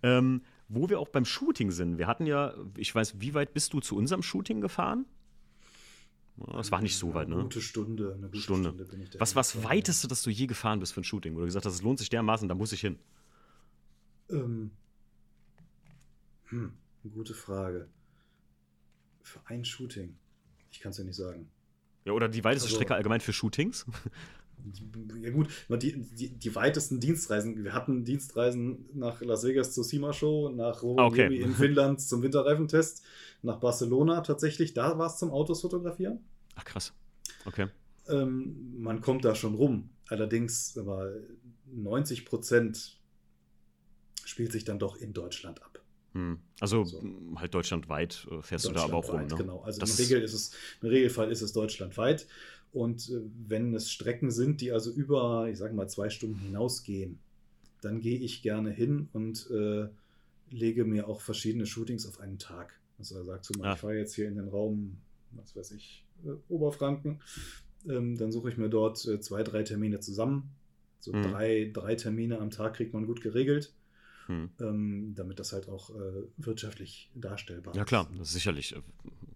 Ähm, wo wir auch beim Shooting sind. Wir hatten ja, ich weiß, wie weit bist du zu unserem Shooting gefahren? Das war nicht so weit, ne? Eine gute Stunde. Eine gute Stunde. Stunde bin ich da was, was weiteste, dass du je gefahren bist für ein Shooting, wo du gesagt hast, es lohnt sich dermaßen, da muss ich hin? Ähm, hm, gute Frage. Für ein Shooting? Ich kann es ja nicht sagen. Ja, oder die weiteste also, Strecke allgemein für Shootings? Ja gut, die, die, die, weitesten Dienstreisen, wir hatten Dienstreisen nach Las Vegas zur SEMA Show, nach Rovaniemi okay. in Finnland zum Winterreifentest, nach Barcelona tatsächlich, da war es zum Autos fotografieren. Ach krass, okay. Ähm, man kommt da schon rum, allerdings aber 90 Prozent spielt sich dann doch in Deutschland ab. Hm. Also so. halt deutschlandweit äh, fährst du da aber auch rum. Ne? Genau, also im, Regel ist es, im Regelfall ist es deutschlandweit. Und äh, wenn es Strecken sind, die also über, ich sage mal, zwei Stunden hinausgehen, dann gehe ich gerne hin und äh, lege mir auch verschiedene Shootings auf einen Tag. Also er sagt zum Beispiel, ja. ich fahre jetzt hier in den Raum, was weiß ich, äh, Oberfranken, ähm, dann suche ich mir dort äh, zwei, drei Termine zusammen. So mhm. drei, drei Termine am Tag kriegt man gut geregelt. Hm. Ähm, damit das halt auch äh, wirtschaftlich darstellbar ist. Ja klar, das ist sicherlich. Äh,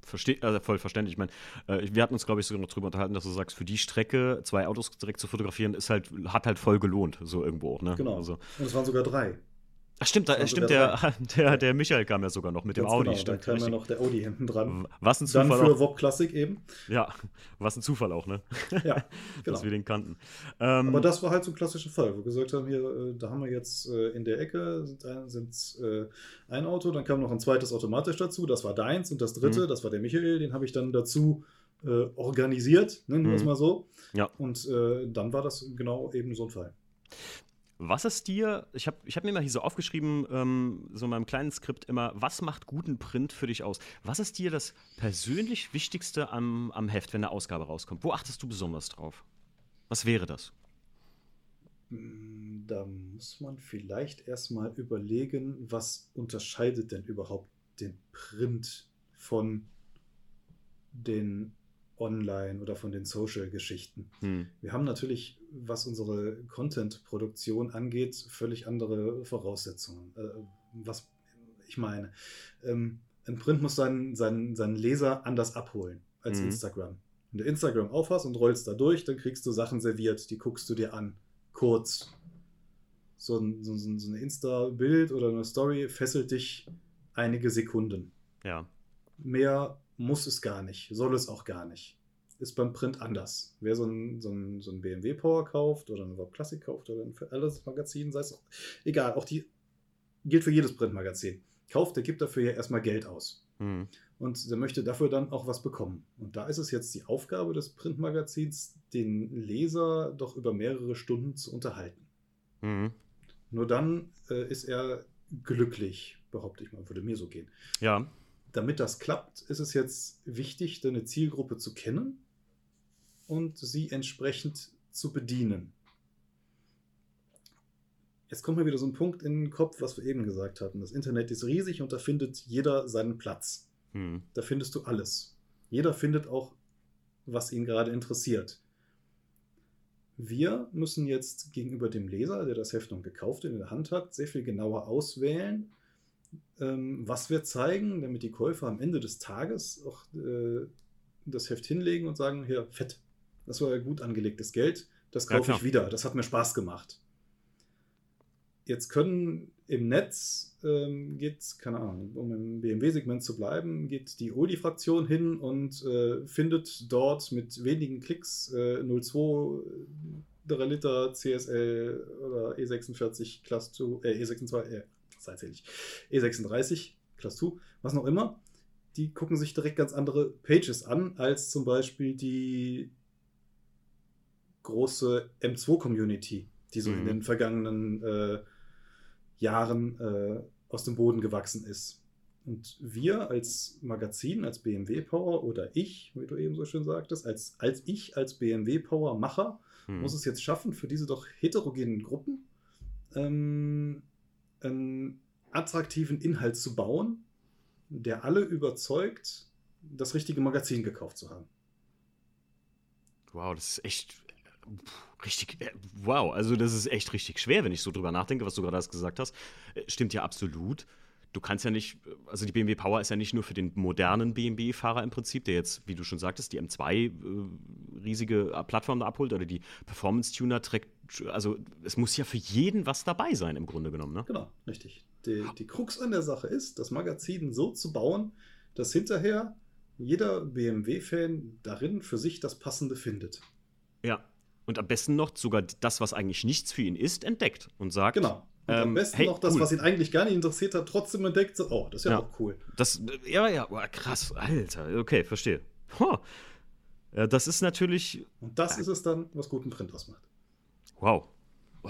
verste also voll verständlich. Ich meine, äh, wir hatten uns, glaube ich, sogar noch drüber unterhalten, dass du sagst, für die Strecke zwei Autos direkt zu fotografieren, ist halt, hat halt voll gelohnt, so irgendwo auch, ne? Genau. Also. Und es waren sogar drei. Ach, stimmt, da, stimmt der, der, der Michael kam ja sogar noch mit dem Ganz Audi. Genau, stimmt, da kam ja noch der Audi hinten dran. Was ein Zufall. Dann für Wob Classic eben. Ja, was ein Zufall auch, ne? Ja, genau. Dass wir den kannten. Ähm, Aber das war halt so ein klassischer Fall, wo wir gesagt haben, hier, äh, da haben wir jetzt äh, in der Ecke sind, sind äh, ein Auto, dann kam noch ein zweites automatisch dazu, das war deins und das dritte, mhm. das war der Michael, den habe ich dann dazu äh, organisiert, nennen wir es mhm. mal so. Ja. Und äh, dann war das genau eben so ein Fall. Was ist dir, ich habe ich hab mir mal hier so aufgeschrieben, ähm, so in meinem kleinen Skript immer, was macht guten Print für dich aus? Was ist dir das persönlich Wichtigste am, am Heft, wenn eine Ausgabe rauskommt? Wo achtest du besonders drauf? Was wäre das? Hm, da muss man vielleicht erstmal überlegen, was unterscheidet denn überhaupt den Print von den Online oder von den Social-Geschichten. Hm. Wir haben natürlich, was unsere Content-Produktion angeht, völlig andere Voraussetzungen. Äh, was ich meine, ähm, ein Print muss seinen, seinen, seinen Leser anders abholen als hm. Instagram. Wenn du Instagram aufhast und rollst da durch, dann kriegst du Sachen serviert, die guckst du dir an. Kurz. So ein, so, so ein Insta-Bild oder eine Story fesselt dich einige Sekunden. Ja. Mehr muss es gar nicht, soll es auch gar nicht. Ist beim Print anders. Wer so ein, so ein, so ein BMW Power kauft oder ein Web Classic kauft oder ein alles Magazin, sei es auch, egal, auch die gilt für jedes Printmagazin. Kauft, der gibt dafür ja erstmal Geld aus. Mhm. Und der möchte dafür dann auch was bekommen. Und da ist es jetzt die Aufgabe des Printmagazins, den Leser doch über mehrere Stunden zu unterhalten. Mhm. Nur dann äh, ist er glücklich, behaupte ich mal, würde mir so gehen. Ja damit das klappt, ist es jetzt wichtig, deine Zielgruppe zu kennen und sie entsprechend zu bedienen. Jetzt kommt mir wieder so ein Punkt in den Kopf, was wir eben gesagt hatten. Das Internet ist riesig und da findet jeder seinen Platz. Hm. Da findest du alles. Jeder findet auch, was ihn gerade interessiert. Wir müssen jetzt gegenüber dem Leser, der das Heft noch gekauft in der Hand hat, sehr viel genauer auswählen, was wir zeigen, damit die Käufer am Ende des Tages auch äh, das Heft hinlegen und sagen, hier, fett, das war gut angelegtes Geld, das kaufe ja, ich wieder, das hat mir Spaß gemacht. Jetzt können im Netz ähm, geht, keine Ahnung, um im BMW-Segment zu bleiben, geht die Oli-Fraktion hin und äh, findet dort mit wenigen Klicks äh, 02 3 Liter CSL oder E46 Class 2, äh, E26, äh, ich, E36, Class 2, was noch immer, die gucken sich direkt ganz andere Pages an, als zum Beispiel die große M2-Community, die so mhm. in den vergangenen äh, Jahren äh, aus dem Boden gewachsen ist. Und wir als Magazin, als BMW Power oder ich, wie du eben so schön sagtest, als, als ich als BMW Power Macher, mhm. muss es jetzt schaffen, für diese doch heterogenen Gruppen ähm, einen attraktiven Inhalt zu bauen, der alle überzeugt, das richtige Magazin gekauft zu haben. Wow, das ist echt richtig, äh, wow, also das ist echt richtig schwer, wenn ich so drüber nachdenke, was du gerade gesagt hast. Äh, stimmt ja absolut du kannst ja nicht, also die BMW Power ist ja nicht nur für den modernen BMW-Fahrer im Prinzip, der jetzt, wie du schon sagtest, die M2 äh, riesige Plattform da abholt oder die Performance-Tuner trägt, also es muss ja für jeden was dabei sein im Grunde genommen, ne? Genau, richtig. Die, die Krux an der Sache ist, das Magazin so zu bauen, dass hinterher jeder BMW-Fan darin für sich das Passende findet. Ja, und am besten noch sogar das, was eigentlich nichts für ihn ist, entdeckt und sagt, genau. Und ähm, am besten hey, noch das, cool. was ihn eigentlich gar nicht interessiert hat, trotzdem entdeckt. So, oh, das ist ja, ja, auch cool. Das, ja, ja, oh, krass, Alter. Okay, verstehe. Huh. Ja, das ist natürlich. Und das äh, ist es dann, was guten Print ausmacht. Wow.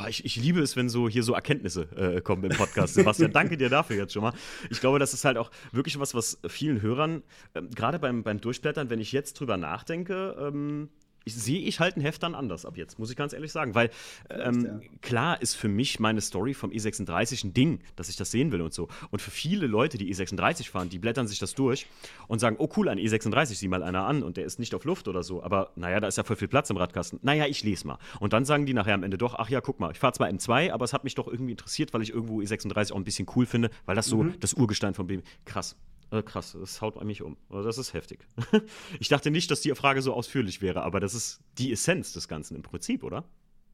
Ich, ich, liebe es, wenn so hier so Erkenntnisse äh, kommen im Podcast. Sebastian, danke dir dafür jetzt schon mal. Ich glaube, das ist halt auch wirklich was, was vielen Hörern, äh, gerade beim, beim Durchblättern, wenn ich jetzt drüber nachdenke, ähm, sehe ich halt ein Heft dann anders ab jetzt, muss ich ganz ehrlich sagen. Weil ähm, ja. klar ist für mich meine Story vom E36 ein Ding, dass ich das sehen will und so. Und für viele Leute, die E36 fahren, die blättern sich das durch und sagen, oh cool, ein E36, sieh mal einer an und der ist nicht auf Luft oder so. Aber naja, da ist ja voll viel Platz im Radkasten. Naja, ich lese mal. Und dann sagen die nachher am Ende doch, ach ja, guck mal, ich fahre zwar M2, aber es hat mich doch irgendwie interessiert, weil ich irgendwo E36 auch ein bisschen cool finde, weil das so mhm. das Urgestein von BMW. Krass. Äh, krass, das haut mich um. Also das ist heftig. ich dachte nicht, dass die Frage so ausführlich wäre, aber das ist die Essenz des Ganzen im Prinzip, oder?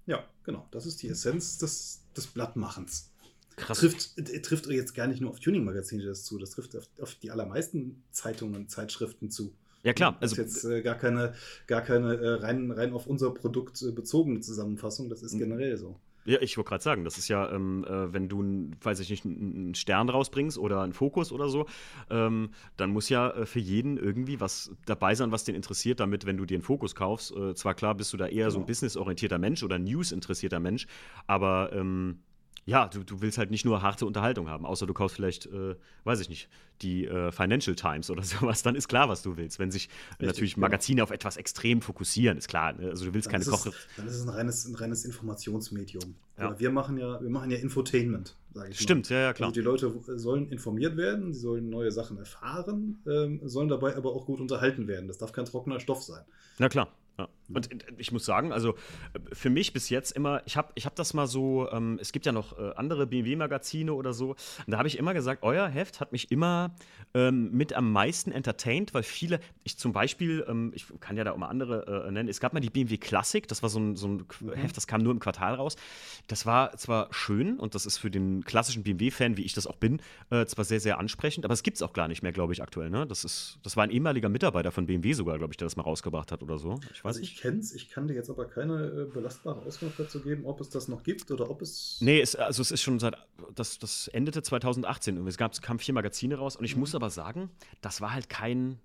Ja, genau. Das ist die Essenz des, des Blattmachens. Krass. Trifft, äh, trifft jetzt gar nicht nur auf Tuning-Magazine das zu, das trifft auf, auf, die allermeisten Zeitungen und Zeitschriften zu. Ja, klar. Das ist also, jetzt äh, gar keine, gar keine äh, rein, rein auf unser Produkt äh, bezogene Zusammenfassung, das ist generell so. Ja, ich wollte gerade sagen, das ist ja, ähm, äh, wenn du, weiß ich nicht, einen Stern rausbringst oder einen Fokus oder so, ähm, dann muss ja äh, für jeden irgendwie was dabei sein, was den interessiert, damit, wenn du dir einen Fokus kaufst, äh, zwar klar bist du da eher genau. so ein genau. businessorientierter Mensch oder news-interessierter Mensch, aber ähm, ja, du, du willst halt nicht nur harte Unterhaltung haben, außer du kaufst vielleicht, äh, weiß ich nicht, die äh, Financial Times oder sowas, dann ist klar, was du willst. Wenn sich Richtig, natürlich genau. Magazine genau. auf etwas extrem fokussieren, ist klar. Ne? Also du willst dann keine Koche. Dann ist es ein reines, ein reines Informationsmedium. Ja. wir machen ja, wir machen ja Infotainment, sage ich Stimmt, mal. ja, ja, klar. Also die Leute sollen informiert werden, sie sollen neue Sachen erfahren, ähm, sollen dabei aber auch gut unterhalten werden. Das darf kein trockener Stoff sein. Na klar. Ja. Und ich muss sagen, also äh, für mich bis jetzt immer, ich habe ich hab das mal so, ähm, es gibt ja noch äh, andere BMW-Magazine oder so, und da habe ich immer gesagt, euer Heft hat mich immer ähm, mit am meisten entertained, weil viele, ich zum Beispiel, ähm, ich kann ja da auch mal andere äh, nennen, es gab mal die BMW Classic, das war so ein, so ein mhm. Heft, das kam nur im Quartal raus. Das war zwar schön und das ist für den klassischen BMW-Fan, wie ich das auch bin, äh, zwar sehr, sehr ansprechend, aber es gibt es auch gar nicht mehr, glaube ich, aktuell. Ne? Das, ist, das war ein ehemaliger Mitarbeiter von BMW sogar, glaube ich, der das mal rausgebracht hat oder so. Ich weiß also ich kenne es, ich kann dir jetzt aber keine äh, belastbare Auskunft dazu geben, ob es das noch gibt oder ob es. Nee, es, also es ist schon seit, das, das endete 2018 es, gab, es kamen vier Magazine raus und ich mhm. muss aber sagen, das war halt kein,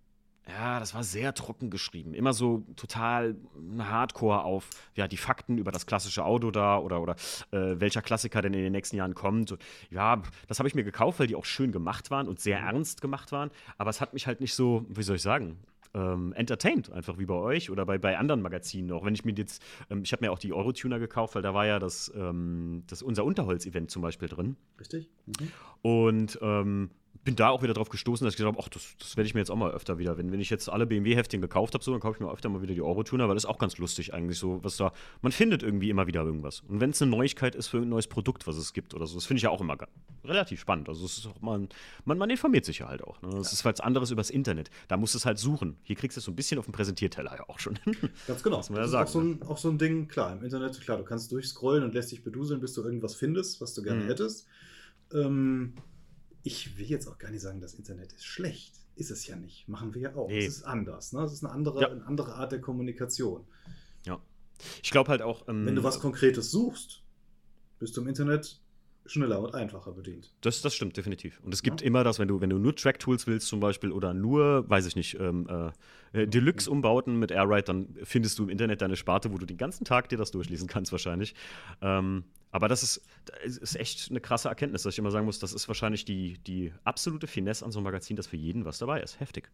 ja, das war sehr trocken geschrieben. Immer so total hardcore auf, ja, die Fakten über das klassische Auto da oder, oder äh, welcher Klassiker denn in den nächsten Jahren kommt. Ja, das habe ich mir gekauft, weil die auch schön gemacht waren und sehr mhm. ernst gemacht waren. Aber es hat mich halt nicht so, wie soll ich sagen, ähm, entertained, einfach wie bei euch oder bei, bei anderen Magazinen. Auch wenn ich mir jetzt, ähm, ich habe mir auch die Eurotuner gekauft, weil da war ja das, ähm, das unser Unterholz-Event zum Beispiel drin. Richtig. Mhm. Und ähm, bin da auch wieder drauf gestoßen, dass ich gesagt habe, ach, das, das werde ich mir jetzt auch mal öfter wieder. Wenn, wenn ich jetzt alle BMW-Heftchen gekauft habe, so, dann kaufe ich mir öfter mal wieder die Eurotuner, weil das ist auch ganz lustig eigentlich so, was da, man findet irgendwie immer wieder irgendwas. Und wenn es eine Neuigkeit ist für ein neues Produkt, was es gibt oder so, das finde ich ja auch immer relativ spannend. Also es ist auch mal, man, man informiert sich ja halt auch. Ne? Das ja. ist was anderes übers Internet. Da musst du es halt suchen. Hier kriegst du es so ein bisschen auf dem Präsentierteller ja auch schon. Ganz genau. das ja ist sagen, auch, so ein, auch so ein Ding, klar, im Internet, klar, du kannst durchscrollen und lässt dich beduseln, bis du irgendwas findest, was du gerne mhm. hättest. Ähm, ich will jetzt auch gar nicht sagen, das Internet ist schlecht. Ist es ja nicht. Machen wir ja auch. Nee. Es ist anders. Ne? Es ist eine andere, ja. eine andere Art der Kommunikation. Ja. Ich glaube halt auch. Ähm, Wenn du was Konkretes suchst, bist du im Internet schneller und einfacher bedient. Das, das stimmt, definitiv. Und es gibt ja. immer das, wenn du, wenn du nur Track-Tools willst zum Beispiel oder nur, weiß ich nicht, ähm, äh, Deluxe-Umbauten mit Airwrite, dann findest du im Internet deine Sparte, wo du den ganzen Tag dir das durchlesen kannst wahrscheinlich. Ähm, aber das ist, das ist echt eine krasse Erkenntnis, dass ich immer sagen muss, das ist wahrscheinlich die, die absolute Finesse an so einem Magazin, dass für jeden was dabei ist. Heftig.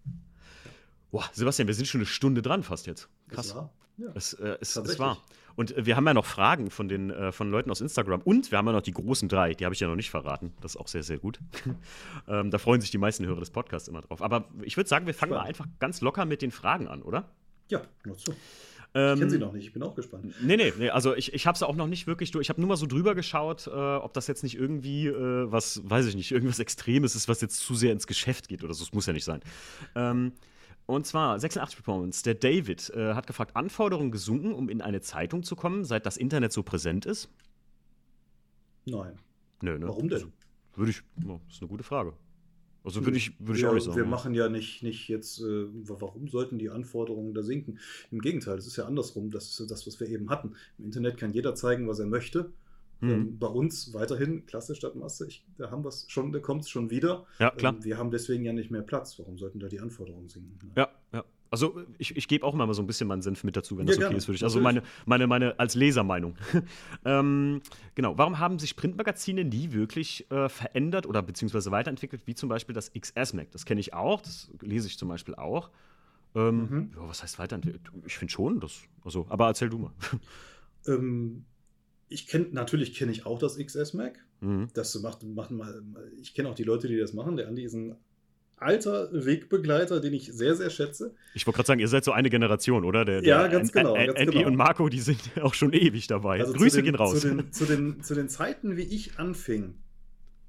Boah, Sebastian, wir sind schon eine Stunde dran fast jetzt. Krass. Es war. Ja. Es, äh, es, es war. Und äh, wir haben ja noch Fragen von den äh, von Leuten aus Instagram. Und wir haben ja noch die großen drei. Die habe ich ja noch nicht verraten. Das ist auch sehr, sehr gut. ähm, da freuen sich die meisten Hörer des Podcasts immer drauf. Aber ich würde sagen, wir fangen mal einfach ganz locker mit den Fragen an, oder? Ja, nur zu. Ähm, ich kenne sie noch nicht, ich bin auch gespannt. Nee, nee, nee also ich, ich habe sie auch noch nicht wirklich durch. Ich habe nur mal so drüber geschaut, äh, ob das jetzt nicht irgendwie äh, was, weiß ich nicht, irgendwas Extremes ist, was jetzt zu sehr ins Geschäft geht oder so. Das muss ja nicht sein. Ähm, und zwar 86 Performance. Der David äh, hat gefragt: Anforderungen gesunken, um in eine Zeitung zu kommen, seit das Internet so präsent ist? Nein. Nö, ne? Warum denn? Würde ich, oh, das ist eine gute Frage. Also würde ich, würd ich ja, auch nicht sagen. Wir machen ja nicht, nicht jetzt, äh, warum sollten die Anforderungen da sinken? Im Gegenteil, das ist ja andersrum. Das ist das, was wir eben hatten. Im Internet kann jeder zeigen, was er möchte. Mhm. Ähm, bei uns weiterhin Klasse statt Masse. Ich, da haben wir es schon, da kommt es schon wieder. Ja, klar. Ähm, wir haben deswegen ja nicht mehr Platz. Warum sollten da die Anforderungen sinken? Ja, ja. Also ich, ich gebe auch mal so ein bisschen meinen Senf mit dazu, wenn das ja, okay ist für dich. Also meine, meine, meine als Lesermeinung. ähm, genau, warum haben sich Printmagazine nie wirklich äh, verändert oder beziehungsweise weiterentwickelt, wie zum Beispiel das XS-Mac? Das kenne ich auch, das lese ich zum Beispiel auch. Ähm, mhm. ja, was heißt weiterentwickelt? Ich finde schon, das, also, aber erzähl du mal. Ähm, ich kenne, natürlich kenne ich auch das XS-Mac. Mhm. Das macht, macht mal, ich kenne auch die Leute, die das machen. Der Andi ist ein alter Wegbegleiter, den ich sehr, sehr schätze. Ich wollte gerade sagen, ihr seid so eine Generation, oder? Der, der ja, ganz genau. An, ganz Andy genau. und Marco, die sind auch schon ewig dabei. Also Grüße den, gehen raus. Zu den, zu, den, zu den Zeiten, wie ich anfing,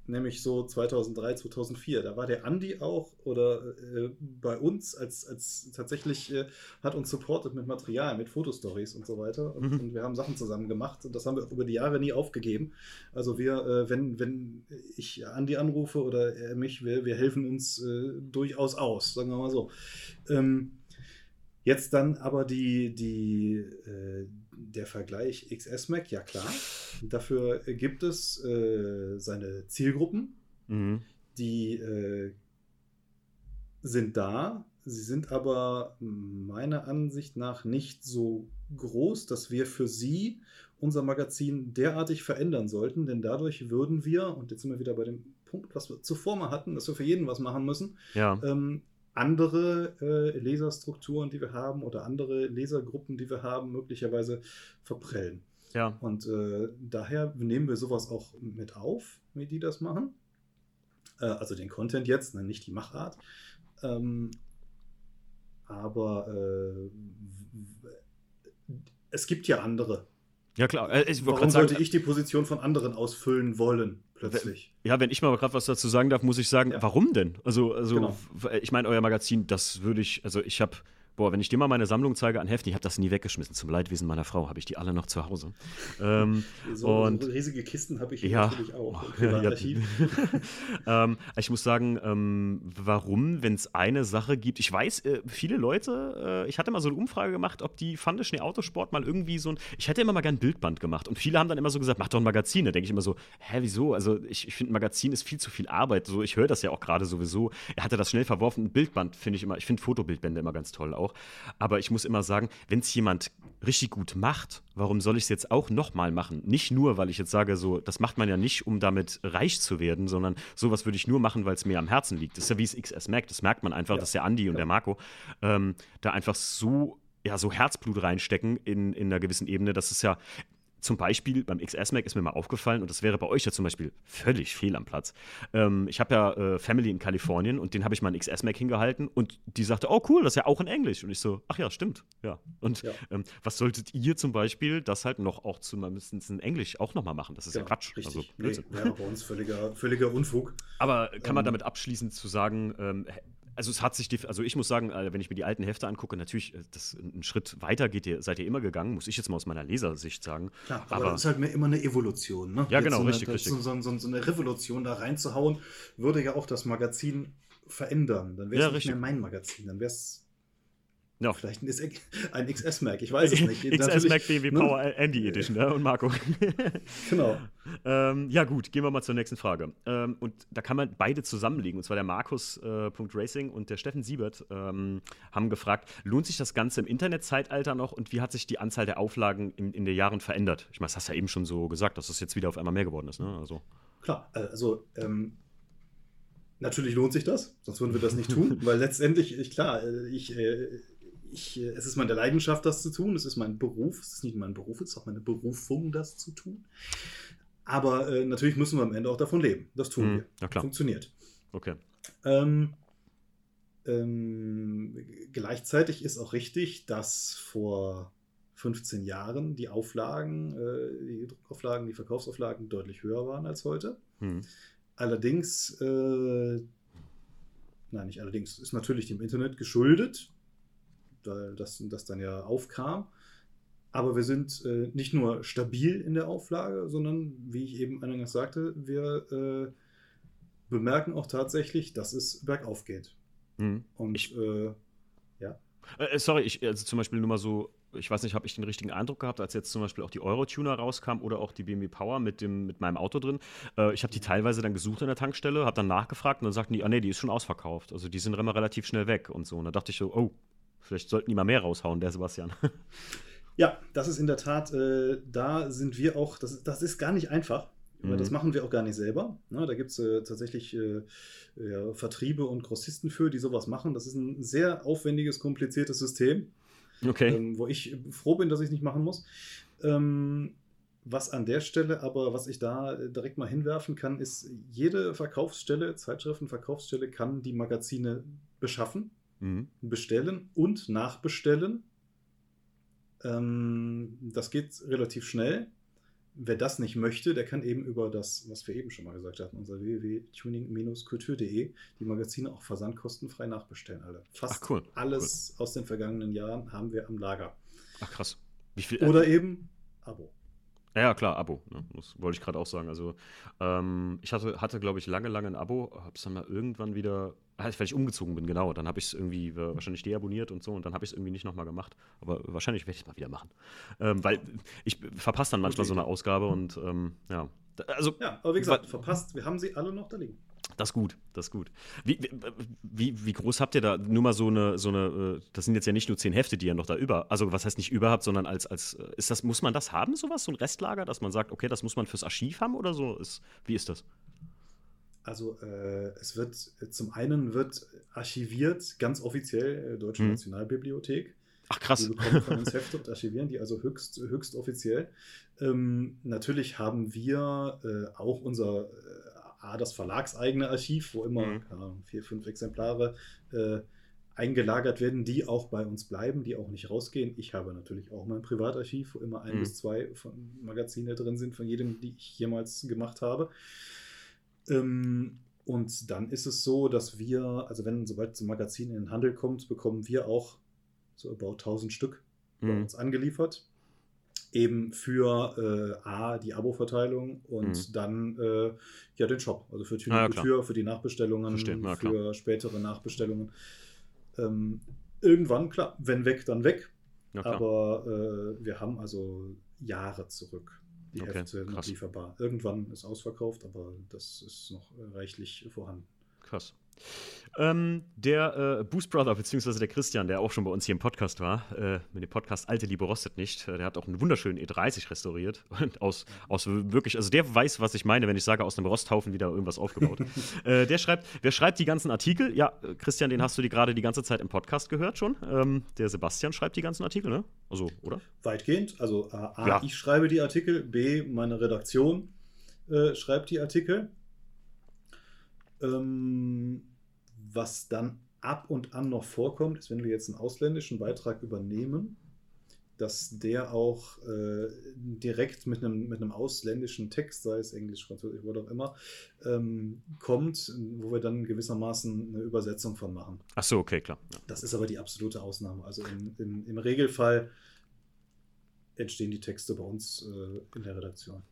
nämlich so 2003, 2004. Da war der Andi auch oder äh, bei uns als, als tatsächlich äh, hat uns supportet mit Material, mit Fotostories und so weiter. Und, mhm. und, wir haben Sachen zusammen gemacht und das haben wir auch über die Jahre nie aufgegeben. Also wir, äh, wenn, wenn ich Andi anrufe oder er mich, wir, wir helfen uns äh, durchaus aus, sagen wir mal so. Ähm, Jetzt dann aber die, die, äh, der Vergleich XS-Mac, ja klar. Dafür gibt es äh, seine Zielgruppen, mhm. die äh, sind da. Sie sind aber meiner Ansicht nach nicht so groß, dass wir für sie unser Magazin derartig verändern sollten, denn dadurch würden wir, und jetzt sind wir wieder bei dem Punkt, was wir zuvor mal hatten, dass wir für jeden was machen müssen, ja. ähm, andere äh, Laserstrukturen, die wir haben oder andere Lasergruppen, die wir haben, möglicherweise verprellen. Ja. Und äh, daher nehmen wir sowas auch mit auf, wie die das machen. Äh, also den Content jetzt, ne, nicht die Machart. Ähm, aber äh, es gibt ja andere. Ja, klar. Äh, ich Warum sollte sagen, ich die Position von anderen ausfüllen wollen? plötzlich. Ja, wenn ich mal gerade was dazu sagen darf, muss ich sagen, ja. warum denn? Also, also genau. ich meine, euer Magazin, das würde ich, also ich habe Boah, wenn ich dir mal meine Sammlung zeige an Heften, ich habe das nie weggeschmissen. Zum Leidwesen meiner Frau habe ich die alle noch zu Hause. Ähm, so, und so riesige Kisten habe ich ja, natürlich auch. Oh, ja, ja. ähm, ich muss sagen, ähm, warum, wenn es eine Sache gibt, ich weiß, äh, viele Leute, äh, ich hatte mal so eine Umfrage gemacht, ob die Fande Schnee Autosport mal irgendwie so ein, ich hätte immer mal gern ein Bildband gemacht und viele haben dann immer so gesagt, mach doch ein Magazin. Da denke ich immer so, hä, wieso? Also ich, ich finde, ein Magazin ist viel zu viel Arbeit. So, ich höre das ja auch gerade sowieso. Er hatte das schnell verworfen. Ein Bildband finde ich immer, ich finde Fotobildbände immer ganz toll auch auch. Aber ich muss immer sagen, wenn es jemand richtig gut macht, warum soll ich es jetzt auch nochmal machen? Nicht nur, weil ich jetzt sage, so, das macht man ja nicht, um damit reich zu werden, sondern sowas würde ich nur machen, weil es mir am Herzen liegt. Das ist ja wie es XS merkt. Das merkt man einfach, ja. dass der Andi und ja. der Marco ähm, da einfach so ja, so Herzblut reinstecken in, in einer gewissen Ebene. Das ist ja, zum Beispiel beim XS-Mac ist mir mal aufgefallen, und das wäre bei euch ja zum Beispiel völlig fehl am Platz. Ähm, ich habe ja äh, Family in Kalifornien und den habe ich mal ein XS-Mac hingehalten und die sagte, oh cool, das ist ja auch in Englisch. Und ich so, ach ja, stimmt. Ja. Und ja. Ähm, was solltet ihr zum Beispiel das halt noch auch zumindest in Englisch auch nochmal machen? Das ist ja, ja Quatsch. Richtig. Also, nee, wäre bei uns völliger, völliger Unfug. Aber kann man ähm, damit abschließend zu sagen, ähm, also es hat sich, also ich muss sagen, äh, wenn ich mir die alten Hefte angucke, natürlich, äh, das einen Schritt weiter geht ihr, seid ihr immer gegangen, muss ich jetzt mal aus meiner Lesersicht sagen. Klar, aber, aber das ist halt immer eine Evolution, ne? Ja, genau, so richtig, richtig. So, so, so, eine Revolution da reinzuhauen, würde ja auch das Magazin verändern. Dann wäre es ja, nicht richtig. mehr mein Magazin, dann wäre es ja. Vielleicht ein, ein XS-Mac, ich weiß es nicht. XS-Mac BMW ne? Power Andy Edition, ne? und Marco. genau. ähm, ja, gut, gehen wir mal zur nächsten Frage. Ähm, und da kann man beide zusammenlegen. Und zwar der Markus.Racing äh, und der Steffen Siebert ähm, haben gefragt: Lohnt sich das Ganze im Internetzeitalter noch und wie hat sich die Anzahl der Auflagen in, in den Jahren verändert? Ich meine, das hast du ja eben schon so gesagt, dass das jetzt wieder auf einmal mehr geworden ist. Ne? Also. Klar, äh, also ähm, Natürlich lohnt sich das, sonst würden wir das nicht tun, weil letztendlich, ich, klar, äh, ich, äh, ich, es ist meine Leidenschaft, das zu tun, es ist mein Beruf, es ist nicht mein Beruf, es ist auch meine Berufung, das zu tun. Aber äh, natürlich müssen wir am Ende auch davon leben. Das tun mhm, wir. Ja, klar. Funktioniert. Okay. Ähm, ähm, gleichzeitig ist auch richtig, dass vor 15 Jahren die Auflagen, äh, die Druckauflagen, die Verkaufsauflagen deutlich höher waren als heute. Hm. Allerdings, äh, nein, nicht allerdings, ist natürlich dem Internet geschuldet, das, das dann ja aufkam. Aber wir sind äh, nicht nur stabil in der Auflage, sondern, wie ich eben eingangs sagte, wir äh, bemerken auch tatsächlich, dass es bergauf geht. Mhm. Und ich, äh, ja. Äh, sorry, ich, also zum Beispiel nur mal so, ich weiß nicht, habe ich den richtigen Eindruck gehabt, als jetzt zum Beispiel auch die Eurotuner rauskam oder auch die BMW Power mit, dem, mit meinem Auto drin. Äh, ich habe die teilweise dann gesucht in der Tankstelle, habe dann nachgefragt und dann sagten die, ah nee, die ist schon ausverkauft. Also die sind immer relativ schnell weg und so. Und da dachte ich so, oh, vielleicht sollten die mal mehr raushauen, der Sebastian. Ja, das ist in der Tat, äh, da sind wir auch, das, das ist gar nicht einfach. Mhm. Das machen wir auch gar nicht selber. Na, da gibt es äh, tatsächlich äh, ja, Vertriebe und Grossisten für, die sowas machen. Das ist ein sehr aufwendiges, kompliziertes System, okay. ähm, wo ich froh bin, dass ich es nicht machen muss. Ähm, was an der Stelle aber, was ich da direkt mal hinwerfen kann, ist, jede Verkaufsstelle, Zeitschriftenverkaufsstelle kann die Magazine beschaffen, mhm. bestellen und nachbestellen ähm, das geht relativ schnell. Wer das nicht möchte, der kann eben über das, was wir eben schon mal gesagt hatten, unser www.tuning-kultur.de, die Magazine auch versandkostenfrei nachbestellen. Alle. Fast Ach, cool. alles cool. aus den vergangenen Jahren haben wir am Lager. Ach krass. Viel, Oder äh, eben Abo. Ja, klar, Abo. Ne? Das wollte ich gerade auch sagen. Also, ähm, ich hatte, hatte glaube ich, lange, lange ein Abo, habe es dann mal irgendwann wieder, halt, weil ich umgezogen bin, genau. Dann habe ich es irgendwie äh, wahrscheinlich deabonniert und so und dann habe ich es irgendwie nicht nochmal gemacht. Aber wahrscheinlich werde ich es mal wieder machen. Ähm, weil ich verpasse dann manchmal okay. so eine Ausgabe und ähm, ja. Also, ja, aber wie gesagt, verpasst, wir haben sie alle noch da liegen. Das ist gut, das ist gut. Wie, wie, wie groß habt ihr da nur mal so eine, so eine, äh, das sind jetzt ja nicht nur zehn Hefte, die ihr noch da über, also was heißt nicht überhaupt, sondern als, als, äh, ist das, muss man das haben, sowas, so ein Restlager, dass man sagt, okay, das muss man fürs Archiv haben oder so? Ist, wie ist das? Also äh, es wird, zum einen wird archiviert, ganz offiziell, äh, Deutsche hm. Nationalbibliothek. Ach krass. Die bekommen von uns Hefte und archivieren die also höchst, höchst offiziell. Ähm, natürlich haben wir äh, auch unser äh, A, das verlagseigene Archiv, wo immer mhm. Ahnung, vier, fünf Exemplare äh, eingelagert werden, die auch bei uns bleiben, die auch nicht rausgehen. Ich habe natürlich auch mein Privatarchiv, wo immer ein mhm. bis zwei von Magazine drin sind, von jedem, die ich jemals gemacht habe. Ähm, und dann ist es so, dass wir, also wenn sobald so ein Magazin in den Handel kommt, bekommen wir auch so about 1000 Stück mhm. bei uns angeliefert eben für äh, A, die Abo-Verteilung und mhm. dann äh, ja den Shop, also für Tür, ah, ja, Tür für die Nachbestellungen, ja, für spätere Nachbestellungen. Ähm, irgendwann, klar, wenn weg, dann weg. Ja, Aber äh, wir haben also Jahre zurück die okay, Hefte noch lieferbar. Irgendwann ist ausverkauft, aber das ist noch reichlich vorhanden. Krass. Ähm, der äh, Boost Brother, beziehungsweise der Christian, der auch schon bei uns hier im Podcast war, äh, mit dem Podcast Alte Liebe rostet nicht, äh, der hat auch einen wunderschönen E30 restauriert. Und aus, aus wirklich, also der weiß, was ich meine, wenn ich sage, aus einem Rosthaufen wieder irgendwas aufgebaut. Äh, der schreibt, wer schreibt die ganzen Artikel? Ja, äh, Christian, den hast du die gerade die ganze Zeit im Podcast gehört schon. Ähm, der Sebastian schreibt die ganzen Artikel, ne? Also, oder? Weitgehend. Also A, ja. ich schreibe die Artikel, B, meine Redaktion äh, schreibt die Artikel. Ähm, was dann ab und an noch vorkommt, ist, wenn wir jetzt einen ausländischen Beitrag übernehmen, dass der auch äh, direkt mit einem, mit einem ausländischen Text, sei es Englisch, Französisch, wo auch immer, ähm, kommt, wo wir dann gewissermaßen eine Übersetzung von machen. Ach so, okay, klar. Ja. Das ist aber die absolute Ausnahme. Also im, im, im Regelfall entstehen die Texte bei uns äh, in der Redaktion.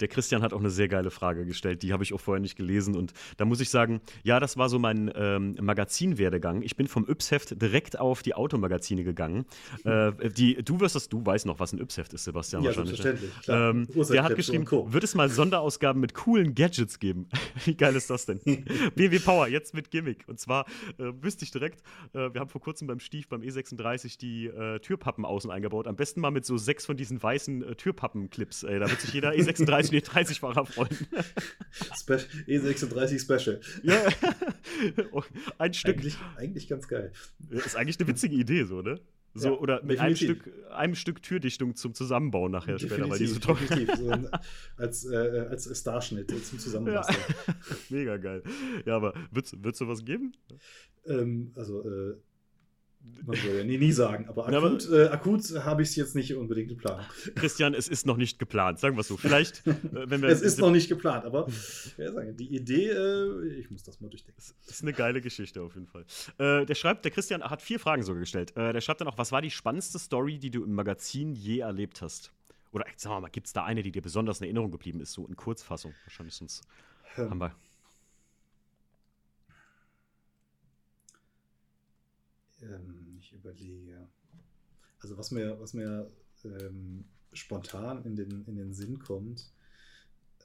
Der Christian hat auch eine sehr geile Frage gestellt, die habe ich auch vorher nicht gelesen. Und da muss ich sagen, ja, das war so mein ähm, Magazinwerdegang. Ich bin vom Yps-Heft direkt auf die Automagazine gegangen. Äh, die, du wirst das, du weißt noch, was ein Yps-Heft ist, Sebastian, ja. Ne? Selbstverständlich. Ähm, der hat geschrieben, wird es mal Sonderausgaben mit coolen Gadgets geben? Wie geil ist das denn? BW Power, jetzt mit Gimmick. Und zwar äh, wüsste ich direkt, äh, wir haben vor kurzem beim Stief, beim E36, die äh, Türpappen außen eingebaut. Am besten mal mit so sechs von diesen weißen äh, Türpappen-Clips. Da wird sich jeder E36 E36 und E30-Fahrer freuen. E36 Special. Ja, ein Stück. Eigentlich, eigentlich ganz geil. Ist eigentlich eine witzige Idee, so, ne? So, ja, oder mit einem Stück, einem Stück Türdichtung zum Zusammenbauen nachher definitiv, später, weil die so trocken so als, äh, als Starschnitt zum Zusammenbasteln. Ja. Mega geil. Ja, aber wird es sowas geben? Ähm, also, äh, man soll ja nie, nie sagen, aber akut, äh, akut habe ich es jetzt nicht unbedingt geplant. Christian, es ist noch nicht geplant, sagen wir es so. Vielleicht, äh, wenn wir. es ist noch nicht geplant, aber ja, sagen, die Idee, äh, ich muss das mal durchdenken. Das ist eine geile Geschichte auf jeden Fall. Äh, der schreibt, der Christian hat vier Fragen sogar gestellt. Äh, der schreibt dann auch, was war die spannendste Story, die du im Magazin je erlebt hast? Oder sagen wir mal, gibt es da eine, die dir besonders in Erinnerung geblieben ist, so in Kurzfassung? Wahrscheinlich sonst hm. haben wir. Ähm, überlege. Also was mir, was mir ähm, spontan in den, in den Sinn kommt,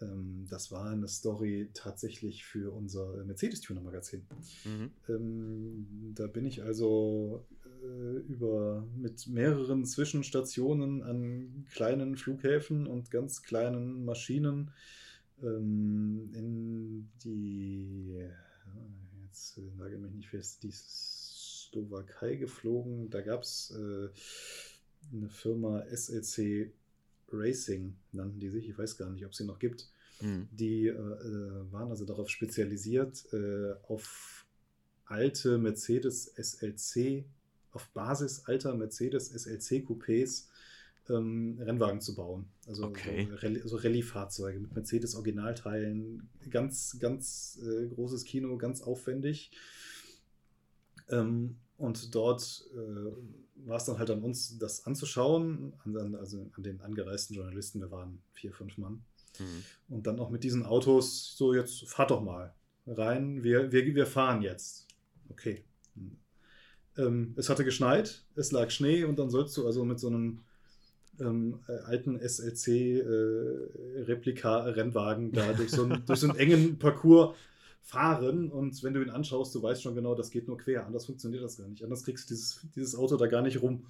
ähm, das war eine Story tatsächlich für unser Mercedes-Tuner-Magazin. Mhm. Ähm, da bin ich also äh, über mit mehreren Zwischenstationen an kleinen Flughäfen und ganz kleinen Maschinen ähm, in die, jetzt sage ich mich nicht fest, dieses Slowakei geflogen. Da gab es äh, eine Firma SLC Racing, nannten die sich. Ich weiß gar nicht, ob sie noch gibt. Mhm. Die äh, äh waren also darauf spezialisiert, äh, auf alte Mercedes SLC, auf Basis alter Mercedes SLC Coupés ähm, Rennwagen zu bauen. Also okay. so, Rallye-Fahrzeuge mit Mercedes Originalteilen. Ganz, ganz äh, großes Kino, ganz aufwendig. Ähm, und dort äh, war es dann halt an uns, das anzuschauen, an, also an den angereisten Journalisten, wir waren vier, fünf Mann. Mhm. Und dann auch mit diesen Autos, so jetzt fahrt doch mal rein, wir, wir, wir fahren jetzt. Okay. Ähm, es hatte geschneit, es lag Schnee und dann sollst du also mit so einem ähm, äh, alten SLC-Replika-Rennwagen äh, da durch so, einen, durch so einen engen Parcours fahren und wenn du ihn anschaust, du weißt schon genau, das geht nur quer. Anders funktioniert das gar nicht. Anders kriegst du dieses, dieses Auto da gar nicht rum.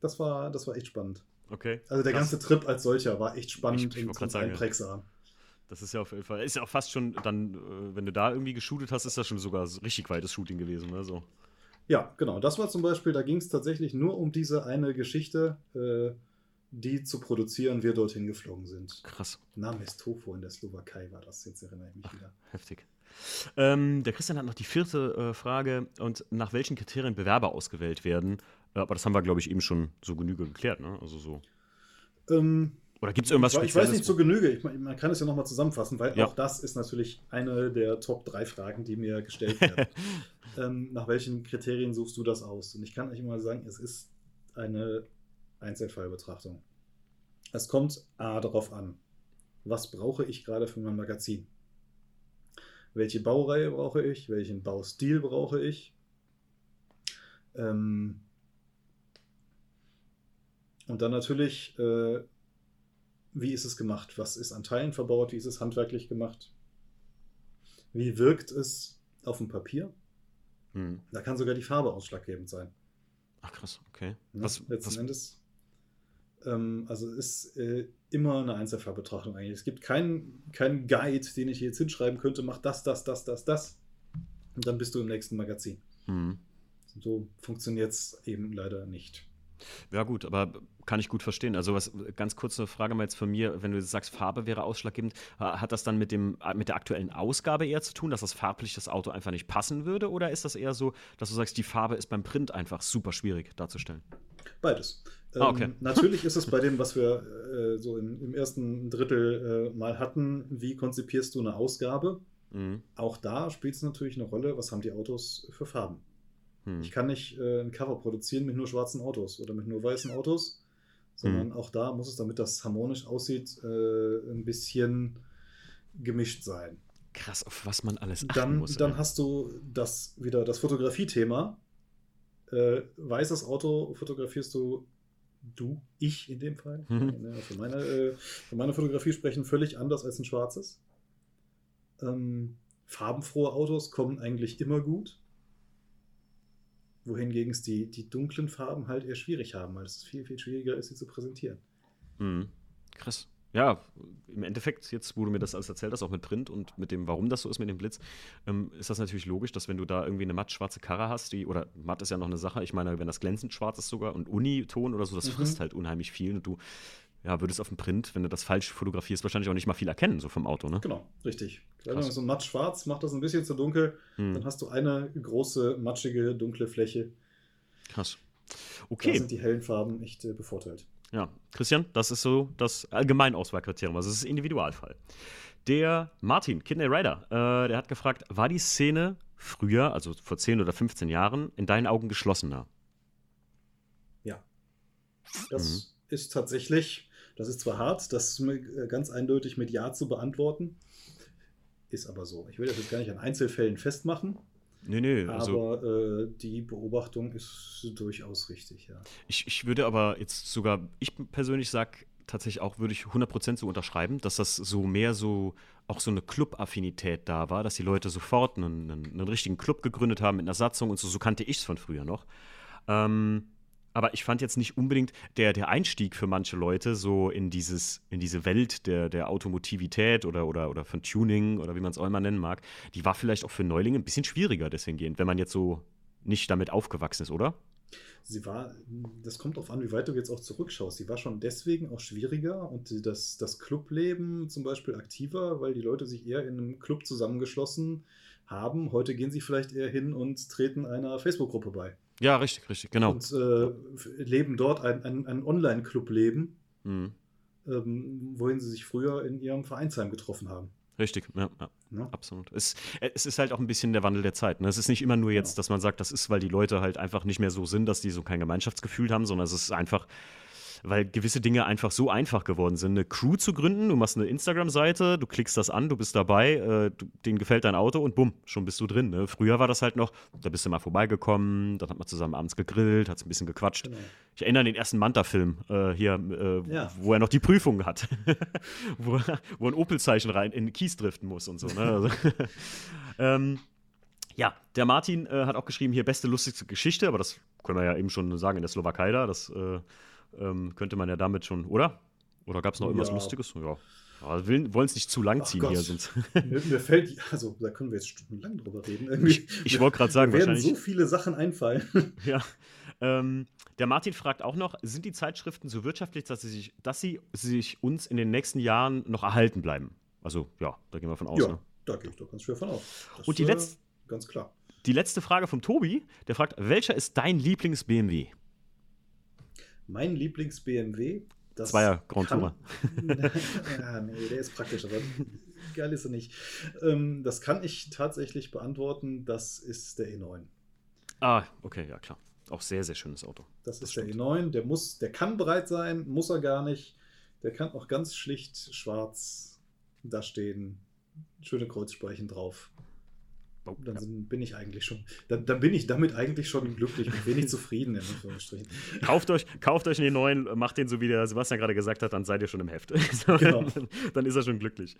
Das war, das war echt spannend. Okay. Also der Krass. ganze Trip als solcher war echt spannend ich, ich und, einprägsam. Das ist ja auf jeden Fall, ist ja auch fast schon dann, äh, wenn du da irgendwie geshootet hast, ist das schon sogar richtig weites Shooting gewesen, ne? So. Ja, genau. Das war zum Beispiel, da ging es tatsächlich nur um diese eine Geschichte, äh, die zu produzieren wir dorthin geflogen sind. Krass. Name ist Tofu in der Slowakei war das, jetzt erinnere ich mich Ach, wieder. Heftig. Ähm, der Christian hat noch die vierte äh, Frage und nach welchen Kriterien Bewerber ausgewählt werden. Äh, aber das haben wir, glaube ich, eben schon so Genüge geklärt, ne? Also so. Ähm, Oder gibt es irgendwas Spezielles? Ich weiß nicht so Genüge. Ich, man kann es ja nochmal zusammenfassen, weil ja. auch das ist natürlich eine der Top 3 Fragen, die mir gestellt werden. ähm, nach welchen Kriterien suchst du das aus? Und ich kann euch immer sagen, es ist eine Einzelfallbetrachtung. Es kommt A darauf an. Was brauche ich gerade für mein Magazin? Welche Baureihe brauche ich, welchen Baustil brauche ich. Ähm und dann natürlich, äh, wie ist es gemacht? Was ist an Teilen verbaut? Wie ist es handwerklich gemacht? Wie wirkt es auf dem Papier? Hm. Da kann sogar die Farbe ausschlaggebend sein. Ach krass, okay. Ja, was, letzten was? Endes. Ähm, also ist äh, immer eine Einzelfallbetrachtung eigentlich. Es gibt keinen kein Guide, den ich jetzt hinschreiben könnte, mach das, das, das, das, das. Und dann bist du im nächsten Magazin. Mhm. So funktioniert es eben leider nicht. Ja, gut, aber kann ich gut verstehen. Also, was ganz kurze Frage mal jetzt von mir, wenn du sagst, Farbe wäre ausschlaggebend, hat das dann mit, dem, mit der aktuellen Ausgabe eher zu tun, dass das farblich das Auto einfach nicht passen würde? Oder ist das eher so, dass du sagst, die Farbe ist beim Print einfach super schwierig darzustellen? Beides. Ah, okay. Ähm, natürlich ist es bei dem, was wir äh, so im, im, ersten Drittel äh, mal hatten, wie konzipierst du eine Ausgabe? Mhm. Auch da spielt es natürlich eine Rolle, was haben die Autos für Farben. Mhm. Ich kann nicht äh, ein Cover produzieren mit nur schwarzen Autos oder mit nur weißen Autos, sondern mhm. auch da muss es, damit das harmonisch aussieht, äh, ein bisschen gemischt sein. Krass, auf was man alles achten dann, muss. Dann ey. hast du das wieder das Fotografie-Thema. Äh, weißes Auto fotografierst du du, ich in dem Fall, mhm. für, meine, äh, für meine Fotografie sprechen völlig anders als ein schwarzes. Ähm, farbenfrohe Autos kommen eigentlich immer gut. Wohingegen es die, die dunklen Farben halt eher schwierig haben, weil es viel, viel schwieriger ist, sie zu präsentieren. Mhm. Krass. Ja, im Endeffekt, jetzt, wo du mir das alles erzählt hast, auch mit Print und mit dem, warum das so ist mit dem Blitz, ähm, ist das natürlich logisch, dass wenn du da irgendwie eine matt schwarze Karre hast, die, oder matt ist ja noch eine Sache, ich meine, wenn das glänzend schwarz ist sogar und Uniton oder so, das mhm. frisst halt unheimlich viel und du ja, würdest auf dem Print, wenn du das falsch fotografierst, wahrscheinlich auch nicht mal viel erkennen, so vom Auto, ne? Genau, richtig. Wenn so matt schwarz macht das ein bisschen zu dunkel, hm. dann hast du eine große, matschige, dunkle Fläche. Krass. Okay. Da sind die hellen Farben echt äh, bevorteilt. Ja, Christian, das ist so das Allgemeinauswahlkriterium, also das ist Individualfall. Der Martin, Kidney Rider, äh, der hat gefragt, war die Szene früher, also vor 10 oder 15 Jahren, in deinen Augen geschlossener? Ja. Das mhm. ist tatsächlich, das ist zwar hart, das ganz eindeutig mit Ja zu beantworten, ist aber so. Ich will das jetzt gar nicht an Einzelfällen festmachen. Nee, nee. Also, aber äh, die Beobachtung ist durchaus richtig, ja. Ich, ich würde aber jetzt sogar, ich persönlich sage tatsächlich auch, würde ich 100% so unterschreiben, dass das so mehr so, auch so eine Club-Affinität da war, dass die Leute sofort einen, einen, einen, richtigen Club gegründet haben mit einer Satzung und so, so kannte ich es von früher noch. Ähm, aber ich fand jetzt nicht unbedingt der, der Einstieg für manche Leute so in, dieses, in diese Welt der, der Automotivität oder, oder, oder von Tuning oder wie man es auch immer nennen mag, die war vielleicht auch für Neulinge ein bisschen schwieriger deswegen wenn man jetzt so nicht damit aufgewachsen ist, oder? Sie war, das kommt darauf an, wie weit du jetzt auch zurückschaust. Sie war schon deswegen auch schwieriger und das, das Clubleben zum Beispiel aktiver, weil die Leute sich eher in einem Club zusammengeschlossen haben. Heute gehen sie vielleicht eher hin und treten einer Facebook-Gruppe bei. Ja, richtig, richtig, genau. Und äh, leben dort ein, ein, ein Online-Club-Leben, mhm. ähm, wohin sie sich früher in ihrem Vereinsheim getroffen haben. Richtig, ja, ja, ja. absolut. Es, es, ist halt auch ein bisschen der Wandel der Zeit. Ne? Es ist nicht immer nur jetzt, dass man sagt, das ist, weil die Leute halt einfach nicht mehr so sind, dass die so kein Gemeinschaftsgefühl haben, sondern es ist einfach, weil gewisse Dinge einfach so einfach geworden sind. Eine Crew zu gründen, du machst eine Instagram-Seite, du klickst das an, du bist dabei, äh, du, denen gefällt dein Auto und bumm, schon bist du drin. Ne? Früher war das halt noch, da bist du mal vorbeigekommen, dann hat man zusammen abends gegrillt, hat ein bisschen gequatscht. Genau. Ich erinnere an den ersten Manta-Film äh, hier, äh, ja. wo er noch die Prüfung hat, wo, wo ein Opel-Zeichen rein in den Kies driften muss und so. Ne? Also, ähm, ja, der Martin äh, hat auch geschrieben, hier beste, lustigste Geschichte, aber das können wir ja eben schon sagen in der Slowakei da. Das äh, ähm, könnte man ja damit schon, oder? Oder gab es noch irgendwas ja. Lustiges? Ja. Aber wir wollen es nicht zu lang ziehen hier. Sonst. Mir, mir, fällt, also da können wir jetzt stundenlang drüber reden. Irgendwie. Ich, ich wollte gerade sagen, werden so viele Sachen einfallen. Ja. Ähm, der Martin fragt auch noch: Sind die Zeitschriften so wirtschaftlich, dass sie sich, dass sie sich uns in den nächsten Jahren noch erhalten bleiben? Also, ja, da gehen wir von aus. Ja, ne? da gehe ich doch ganz schwer von aus. Das Und die letzte. Ganz klar. Die letzte Frage vom Tobi: Der fragt: Welcher ist dein Lieblings-BMW? Mein Lieblings-BMW. Zweier Grand Tourer. ja, nee, der ist praktisch, aber geil ist er nicht. Ähm, das kann ich tatsächlich beantworten. Das ist der E9. Ah, okay, ja klar. Auch sehr, sehr schönes Auto. Das, das ist stimmt. der E9. Der muss, der kann breit sein, muss er gar nicht. Der kann auch ganz schlicht schwarz da stehen. Schöne Kreuzspeichen drauf. Oh, dann ja. bin ich eigentlich schon, dann, dann, bin ich damit eigentlich schon glücklich und wenig zufrieden, in Anführungsstrichen. Kauft euch, kauft euch den neuen, macht den so, wie der Sebastian gerade gesagt hat, dann seid ihr schon im Heft. genau. dann, dann, ist er schon glücklich.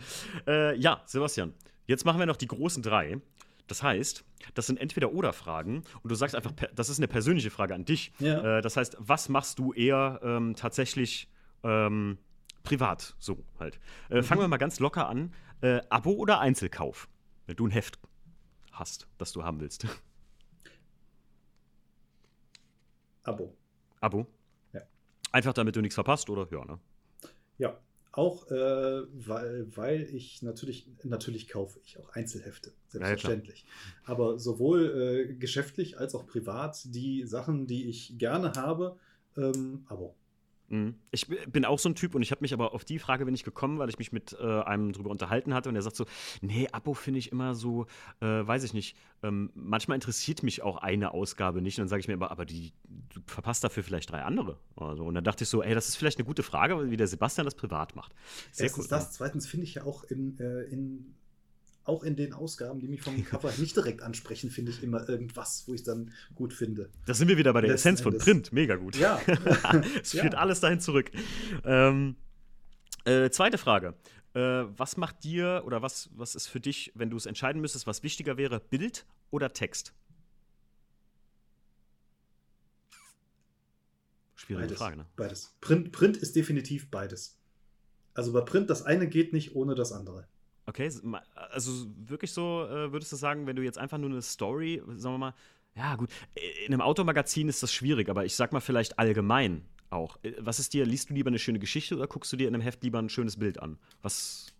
Äh, ja, Sebastian, jetzt machen wir noch die großen drei. Das heißt, das sind entweder oder Fragen und du sagst einfach, das ist eine persönliche Frage an dich. Ja. Äh, das heißt, was machst du eher ähm, tatsächlich ähm, privat, so halt. Äh, mhm. Fangen wir mal ganz locker an. Äh, Abo oder Einzelkauf? Wenn du ein Heft hast, das du haben willst? Abo. Abo? Ja. Einfach damit du nichts verpasst, oder? Ja, ne? Ja, auch äh, weil, weil ich natürlich, natürlich kaufe ich auch Einzelhefte, selbstverständlich. Ja, Aber sowohl äh, geschäftlich als auch privat die Sachen, die ich gerne habe, ähm, Abo. Mhm. Ich bin auch so ein Typ und ich habe mich aber auf die Frage bin ich gekommen, weil ich mich mit äh, einem drüber unterhalten hatte und er sagt so, nee, Abo finde ich immer so, äh, weiß ich nicht, ähm, manchmal interessiert mich auch eine Ausgabe nicht und dann sage ich mir aber, aber die, du verpasst dafür vielleicht drei andere. Also, und dann dachte ich so, ey, das ist vielleicht eine gute Frage, wie der Sebastian das privat macht. Sehr Erstens cool. das, zweitens finde ich ja auch in, äh, in auch in den Ausgaben, die mich vom Cover nicht direkt ansprechen, finde ich immer irgendwas, wo ich es dann gut finde. Da sind wir wieder bei der Letzten Essenz von Endes. Print. Mega gut. Ja. es führt ja. alles dahin zurück. Ähm, äh, zweite Frage. Äh, was macht dir oder was, was ist für dich, wenn du es entscheiden müsstest, was wichtiger wäre, Bild oder Text? Schwierige beides, Frage, ne? Beides. Print, Print ist definitiv beides. Also bei Print, das eine geht nicht ohne das andere. Okay, also wirklich so, äh, würdest du sagen, wenn du jetzt einfach nur eine Story, sagen wir mal, ja gut, in einem Automagazin ist das schwierig, aber ich sag mal vielleicht allgemein auch. Äh, was ist dir, liest du lieber eine schöne Geschichte oder guckst du dir in einem Heft lieber ein schönes Bild an? Was.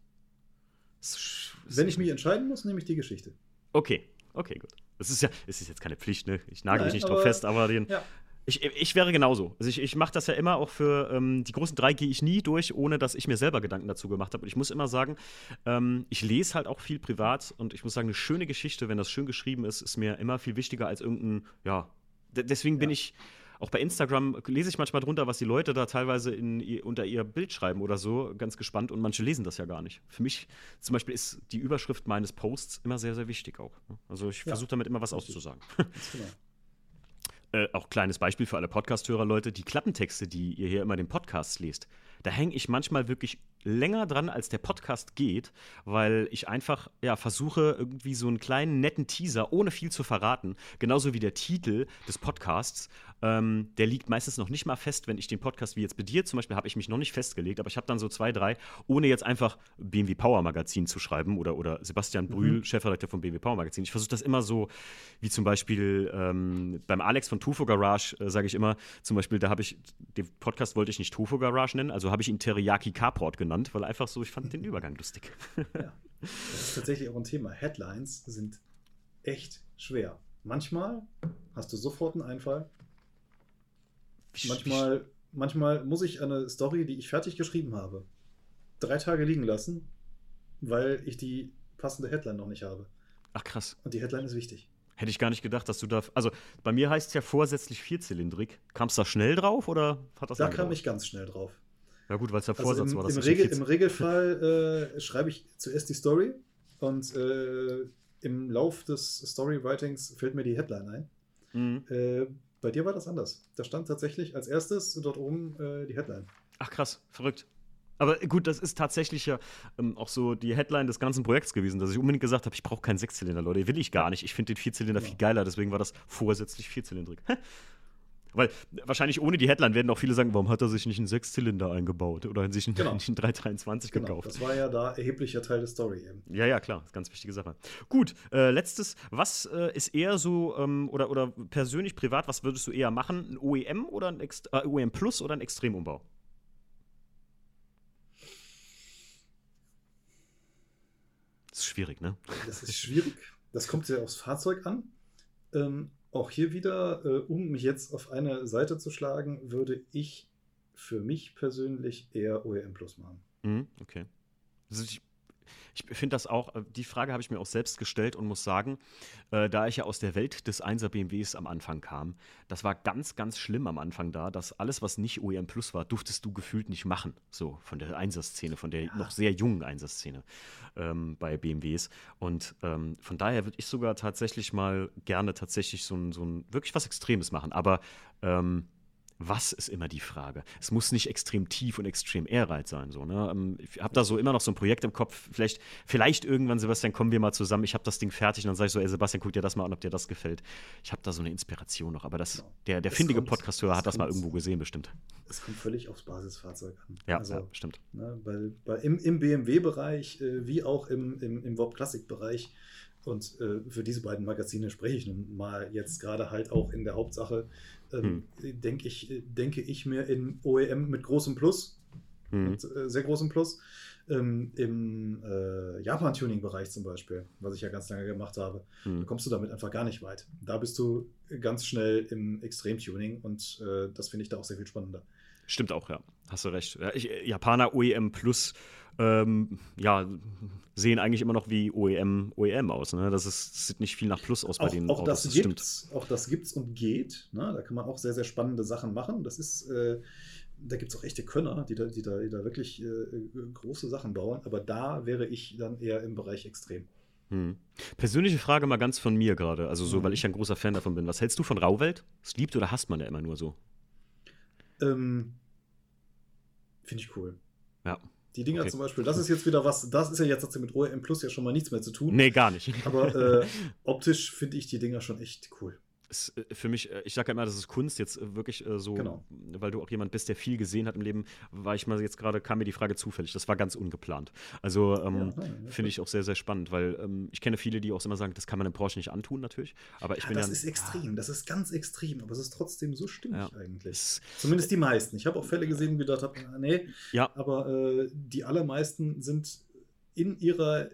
Wenn ich mich entscheiden muss, nehme ich die Geschichte. Okay, okay, gut. Das ist ja, es ist jetzt keine Pflicht, ne? Ich nagel mich nicht drauf fest, aber den, ja. Ich, ich wäre genauso. Also ich, ich mache das ja immer auch für ähm, die großen drei gehe ich nie durch, ohne dass ich mir selber Gedanken dazu gemacht habe. Und ich muss immer sagen, ähm, ich lese halt auch viel privat und ich muss sagen, eine schöne Geschichte, wenn das schön geschrieben ist, ist mir immer viel wichtiger als irgendein, ja. deswegen bin ich auch bei Instagram lese ich manchmal drunter, was die Leute da teilweise in, unter ihr Bild schreiben oder so, ganz gespannt und manche lesen das ja gar nicht. Für mich zum Beispiel ist die Überschrift meines Posts immer sehr, sehr wichtig auch. Ne? Also ich ja. versuche damit immer was auszusagen. Genau. Äh, auch kleines Beispiel für alle Podcast-Hörer, Leute, die Klappentexte, die ihr hier immer den Podcast lest, da hänge ich manchmal wirklich länger dran, als der Podcast geht, weil ich einfach ja, versuche, irgendwie so einen kleinen netten Teaser, ohne viel zu verraten, genauso wie der Titel des Podcasts, ähm, der liegt meistens noch nicht mal fest, wenn ich den Podcast wie jetzt bei dir zum Beispiel, habe ich mich noch nicht festgelegt, aber ich habe dann so zwei, drei, ohne jetzt einfach BMW Power Magazin zu schreiben oder, oder Sebastian mhm. Brühl, mhm. Chefredakteur von BMW Power Magazin. Ich versuche das immer so, wie zum Beispiel ähm, beim Alex von Tufo Garage, äh, sage ich immer, zum Beispiel, da habe ich, den Podcast wollte ich nicht Tufo Garage nennen, also habe ich ihn Teriyaki Carport genannt, weil einfach so, ich fand den Übergang lustig. ja. Das ist tatsächlich auch ein Thema. Headlines sind echt schwer. Manchmal hast du sofort einen Einfall. Manchmal, manchmal muss ich eine Story, die ich fertig geschrieben habe, drei Tage liegen lassen, weil ich die passende Headline noch nicht habe. Ach krass. Und die Headline ist wichtig. Hätte ich gar nicht gedacht, dass du da. Also bei mir heißt es ja vorsätzlich vierzylindrig. Kamst du da schnell drauf oder hat das Da kam ich ganz schnell drauf. Ja, gut, weil es der also Vorsatz im, war. Im, Regel, Im Regelfall äh, schreibe ich zuerst die Story und äh, im Lauf des Storywritings fällt mir die Headline ein. Mhm. Äh, bei dir war das anders. Da stand tatsächlich als erstes dort oben äh, die Headline. Ach krass, verrückt. Aber gut, das ist tatsächlich ja ähm, auch so die Headline des ganzen Projekts gewesen, dass ich unbedingt gesagt habe, ich brauche keinen Sechszylinder, Leute. Will ich gar nicht. Ich finde den Vierzylinder ja. viel geiler, deswegen war das vorsätzlich vierzylindrig. Weil wahrscheinlich ohne die Headline werden auch viele sagen, warum hat er sich nicht einen Sechszylinder eingebaut oder sich einen, genau. einen 323 genau. gekauft. Das war ja da erheblicher Teil der Story eben. Ja, ja, klar, ganz wichtige Sache. Gut, äh, letztes, was äh, ist eher so, ähm, oder, oder persönlich, privat, was würdest du eher machen? Ein OEM oder ein Ext äh, OEM Plus oder ein Extremumbau? Das ist schwierig, ne? Das ist schwierig. Das kommt ja aufs Fahrzeug an. Ähm, auch hier wieder, äh, um mich jetzt auf eine Seite zu schlagen, würde ich für mich persönlich eher OEM Plus machen. Mhm, okay. Also ich ich finde das auch, äh, die Frage habe ich mir auch selbst gestellt und muss sagen, äh, da ich ja aus der Welt des 1er BMWs am Anfang kam, das war ganz, ganz schlimm am Anfang da, dass alles, was nicht OEM Plus war, durftest du gefühlt nicht machen. So von der Einsatzszene, von der ja. noch sehr jungen Einsatzszene ähm, bei BMWs. Und ähm, von daher würde ich sogar tatsächlich mal gerne tatsächlich so ein, so ein wirklich was Extremes machen. Aber ähm, was ist immer die Frage. Es muss nicht extrem tief und extrem ehrreit sein. So, ne? Ähm, ich habe da so immer noch so ein Projekt im Kopf. Vielleicht, vielleicht irgendwann, Sebastian, kommen wir mal zusammen. Ich habe das Ding fertig und dann sage ich so, ey Sebastian, guck dir das mal an, ob dir das gefällt. Ich habe da so eine Inspiration noch. Aber das, genau. der, der findige Podcasthörer hat das mal irgendwo gesehen, bestimmt. Es kommt völlig aufs Basisfahrzeug an. Ja, also, ja stimmt. Ne, weil, weil im, im BMW-Bereich äh, wie auch im, im, im Warp Classic-Bereich und äh, für diese beiden Magazine spreche ich nun mal jetzt gerade halt auch in der Hauptsache, ähm, hm. denke ich, denke ich mir in OEM mit großem Plus, hm. mit, äh, sehr großem Plus, ähm, im äh, Japan-Tuning-Bereich zum Beispiel, was ich ja ganz lange gemacht habe, hm. da kommst du damit einfach gar nicht weit. Da bist du ganz schnell im Extrem-Tuning und äh, das finde ich da auch sehr viel spannender. Stimmt auch, ja. Hast du recht. Ja, ich, Japaner OEM Plus ähm, ja, sehen eigentlich immer noch wie OEM, OEM aus. Ne? Das, ist, das sieht nicht viel nach Plus aus bei auch, den auch Autos. Das, das gibt's, Auch das gibt's und geht. Ne? Da kann man auch sehr, sehr spannende Sachen machen. Das ist, äh, da gibt es auch echte Könner, die da, die da, die da wirklich äh, große Sachen bauen. Aber da wäre ich dann eher im Bereich extrem. Hm. Persönliche Frage mal ganz von mir gerade, also so, mhm. weil ich ein großer Fan davon bin. Was hältst du von Rauwelt? Das liebt oder hasst man ja immer nur so? Ähm, Finde ich cool. Ja. Die Dinger okay. zum Beispiel, das ist jetzt wieder was, das ist ja jetzt mit OEM Plus ja schon mal nichts mehr zu tun. Nee, gar nicht. Aber äh, optisch finde ich die Dinger schon echt cool. Ist äh, für mich, äh, ich sage ja immer, das ist Kunst jetzt äh, wirklich so, genau. weil du auch jemand bist, der viel gesehen hat im Leben, war ich mal jetzt gerade, kam mir die Frage zufällig. Das war ganz ungeplant. Also ähm, ja, finde ich auch sehr, sehr spannend, weil ähm, ich kenne viele, die auch immer sagen, das kann man in Porsche nicht antun, natürlich. Aber ich ja, bin das ja. Ist extrem, das ist ganz extrem, aber es ist trotzdem so stimmig eigentlich. Es, Zumindest die meisten. Ich habe auch Fälle gesehen, ich gedacht habe, ah, nee, ja. aber äh, die allermeisten sind in ihrer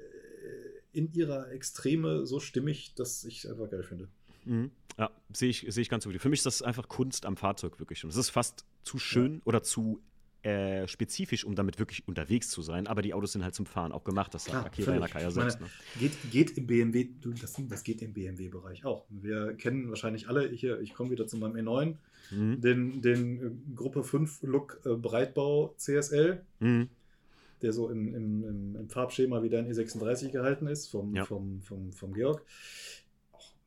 in ihrer Extreme so stimmig, dass ich es einfach geil finde. Mhm. Ja, sehe ich, seh ich ganz so Für mich ist das einfach Kunst am Fahrzeug wirklich. Und es ist fast zu schön ja. oder zu äh, spezifisch, um damit wirklich unterwegs zu sein. Aber die Autos sind halt zum Fahren auch gemacht. Das sagt Akira Yanaka ja selbst. Meine, ne? geht, geht im BMW, das, das geht im BMW-Bereich auch. Wir kennen wahrscheinlich alle, hier, ich komme wieder zu meinem E9, mhm. den, den Gruppe 5 Look äh, Breitbau CSL. Mhm der so im, im, im, Farbschema wie dein E36 gehalten ist, vom, ja. vom, vom, vom Georg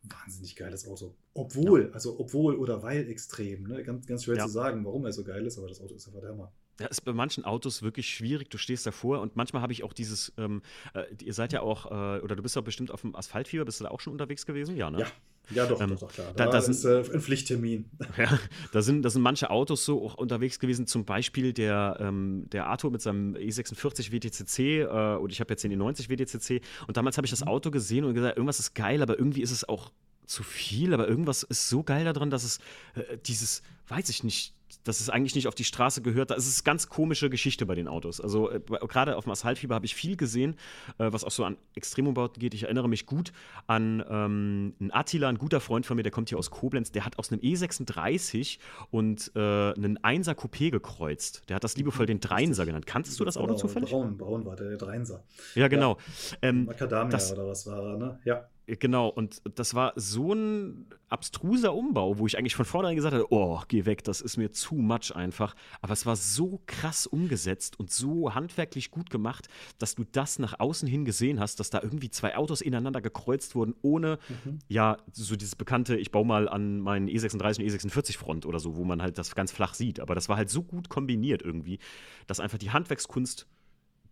wahnsinnig geiles Auto. Obwohl, ja. also obwohl oder weil extrem. Ne? Ganz, ganz schwer ja. zu sagen, warum er so geil ist, aber das Auto ist einfach der Hammer. Ja, ist bei manchen Autos wirklich schwierig. Du stehst davor und manchmal habe ich auch dieses, ähm, äh, ihr seid ja auch, äh, oder du bist ja bestimmt auf dem Asphaltfieber, bist du da auch schon unterwegs gewesen? Ja, ne? Ja. Ja, doch, ähm, doch, doch, klar. Da, da, da ist äh, ein Pflichttermin. Ja, da sind, da sind manche Autos so auch unterwegs gewesen, zum Beispiel der, ähm, der Arthur mit seinem E46 WTCC äh, und ich habe jetzt den E90 WTCC und damals habe ich das mhm. Auto gesehen und gesagt, irgendwas ist geil, aber irgendwie ist es auch zu viel, aber irgendwas ist so geil daran, dass es äh, dieses, weiß ich nicht, dass es eigentlich nicht auf die Straße gehört. Das ist eine ganz komische Geschichte bei den Autos. Also äh, gerade auf dem Asphaltfieber habe ich viel gesehen, äh, was auch so an Extremumbauten geht. Ich erinnere mich gut an ähm, einen Attila, ein guter Freund von mir, der kommt hier aus Koblenz, der hat aus einem E36 und äh, einen 1er Coupé gekreuzt. Der hat das liebevoll den Dreinser genannt. Kanntest du das Auto genau, zufällig? Braun, Braun war der, der Dreinser. Ja, genau. Ja. Ähm, Macadamia das, oder was war er, ne? Ja. Genau, und das war so ein abstruser Umbau, wo ich eigentlich von vornherein gesagt habe, oh, geh weg, das ist mir zu much einfach. Aber es war so krass umgesetzt und so handwerklich gut gemacht, dass du das nach außen hin gesehen hast, dass da irgendwie zwei Autos ineinander gekreuzt wurden, ohne, mhm. ja, so dieses bekannte, ich baue mal an meinen E36 und E46 Front oder so, wo man halt das ganz flach sieht. Aber das war halt so gut kombiniert irgendwie, dass einfach die Handwerkskunst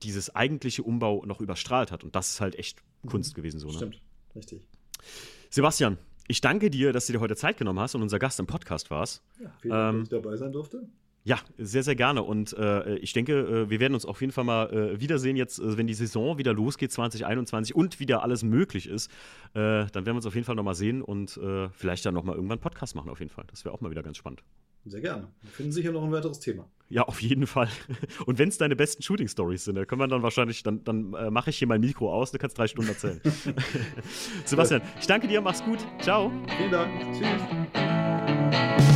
dieses eigentliche Umbau noch überstrahlt hat. Und das ist halt echt mhm. Kunst gewesen so. Ne? Stimmt. Richtig. Sebastian, ich danke dir, dass du dir heute Zeit genommen hast und unser Gast im Podcast warst. Ja, vielen Dank, ähm, dass ich dabei sein durfte. Ja, sehr, sehr gerne. Und äh, ich denke, äh, wir werden uns auf jeden Fall mal äh, wiedersehen, jetzt, äh, wenn die Saison wieder losgeht, 2021 und wieder alles möglich ist. Äh, dann werden wir uns auf jeden Fall nochmal sehen und äh, vielleicht dann nochmal irgendwann Podcast machen, auf jeden Fall. Das wäre auch mal wieder ganz spannend. Sehr gerne. Wir finden sicher noch ein weiteres Thema. Ja, auf jeden Fall. Und wenn es deine besten Shooting-Stories sind, dann können wir dann wahrscheinlich, dann, dann mache ich hier mein Mikro aus, du kannst drei Stunden erzählen. Sebastian, ich danke dir, mach's gut. Ciao. Vielen Dank. Tschüss.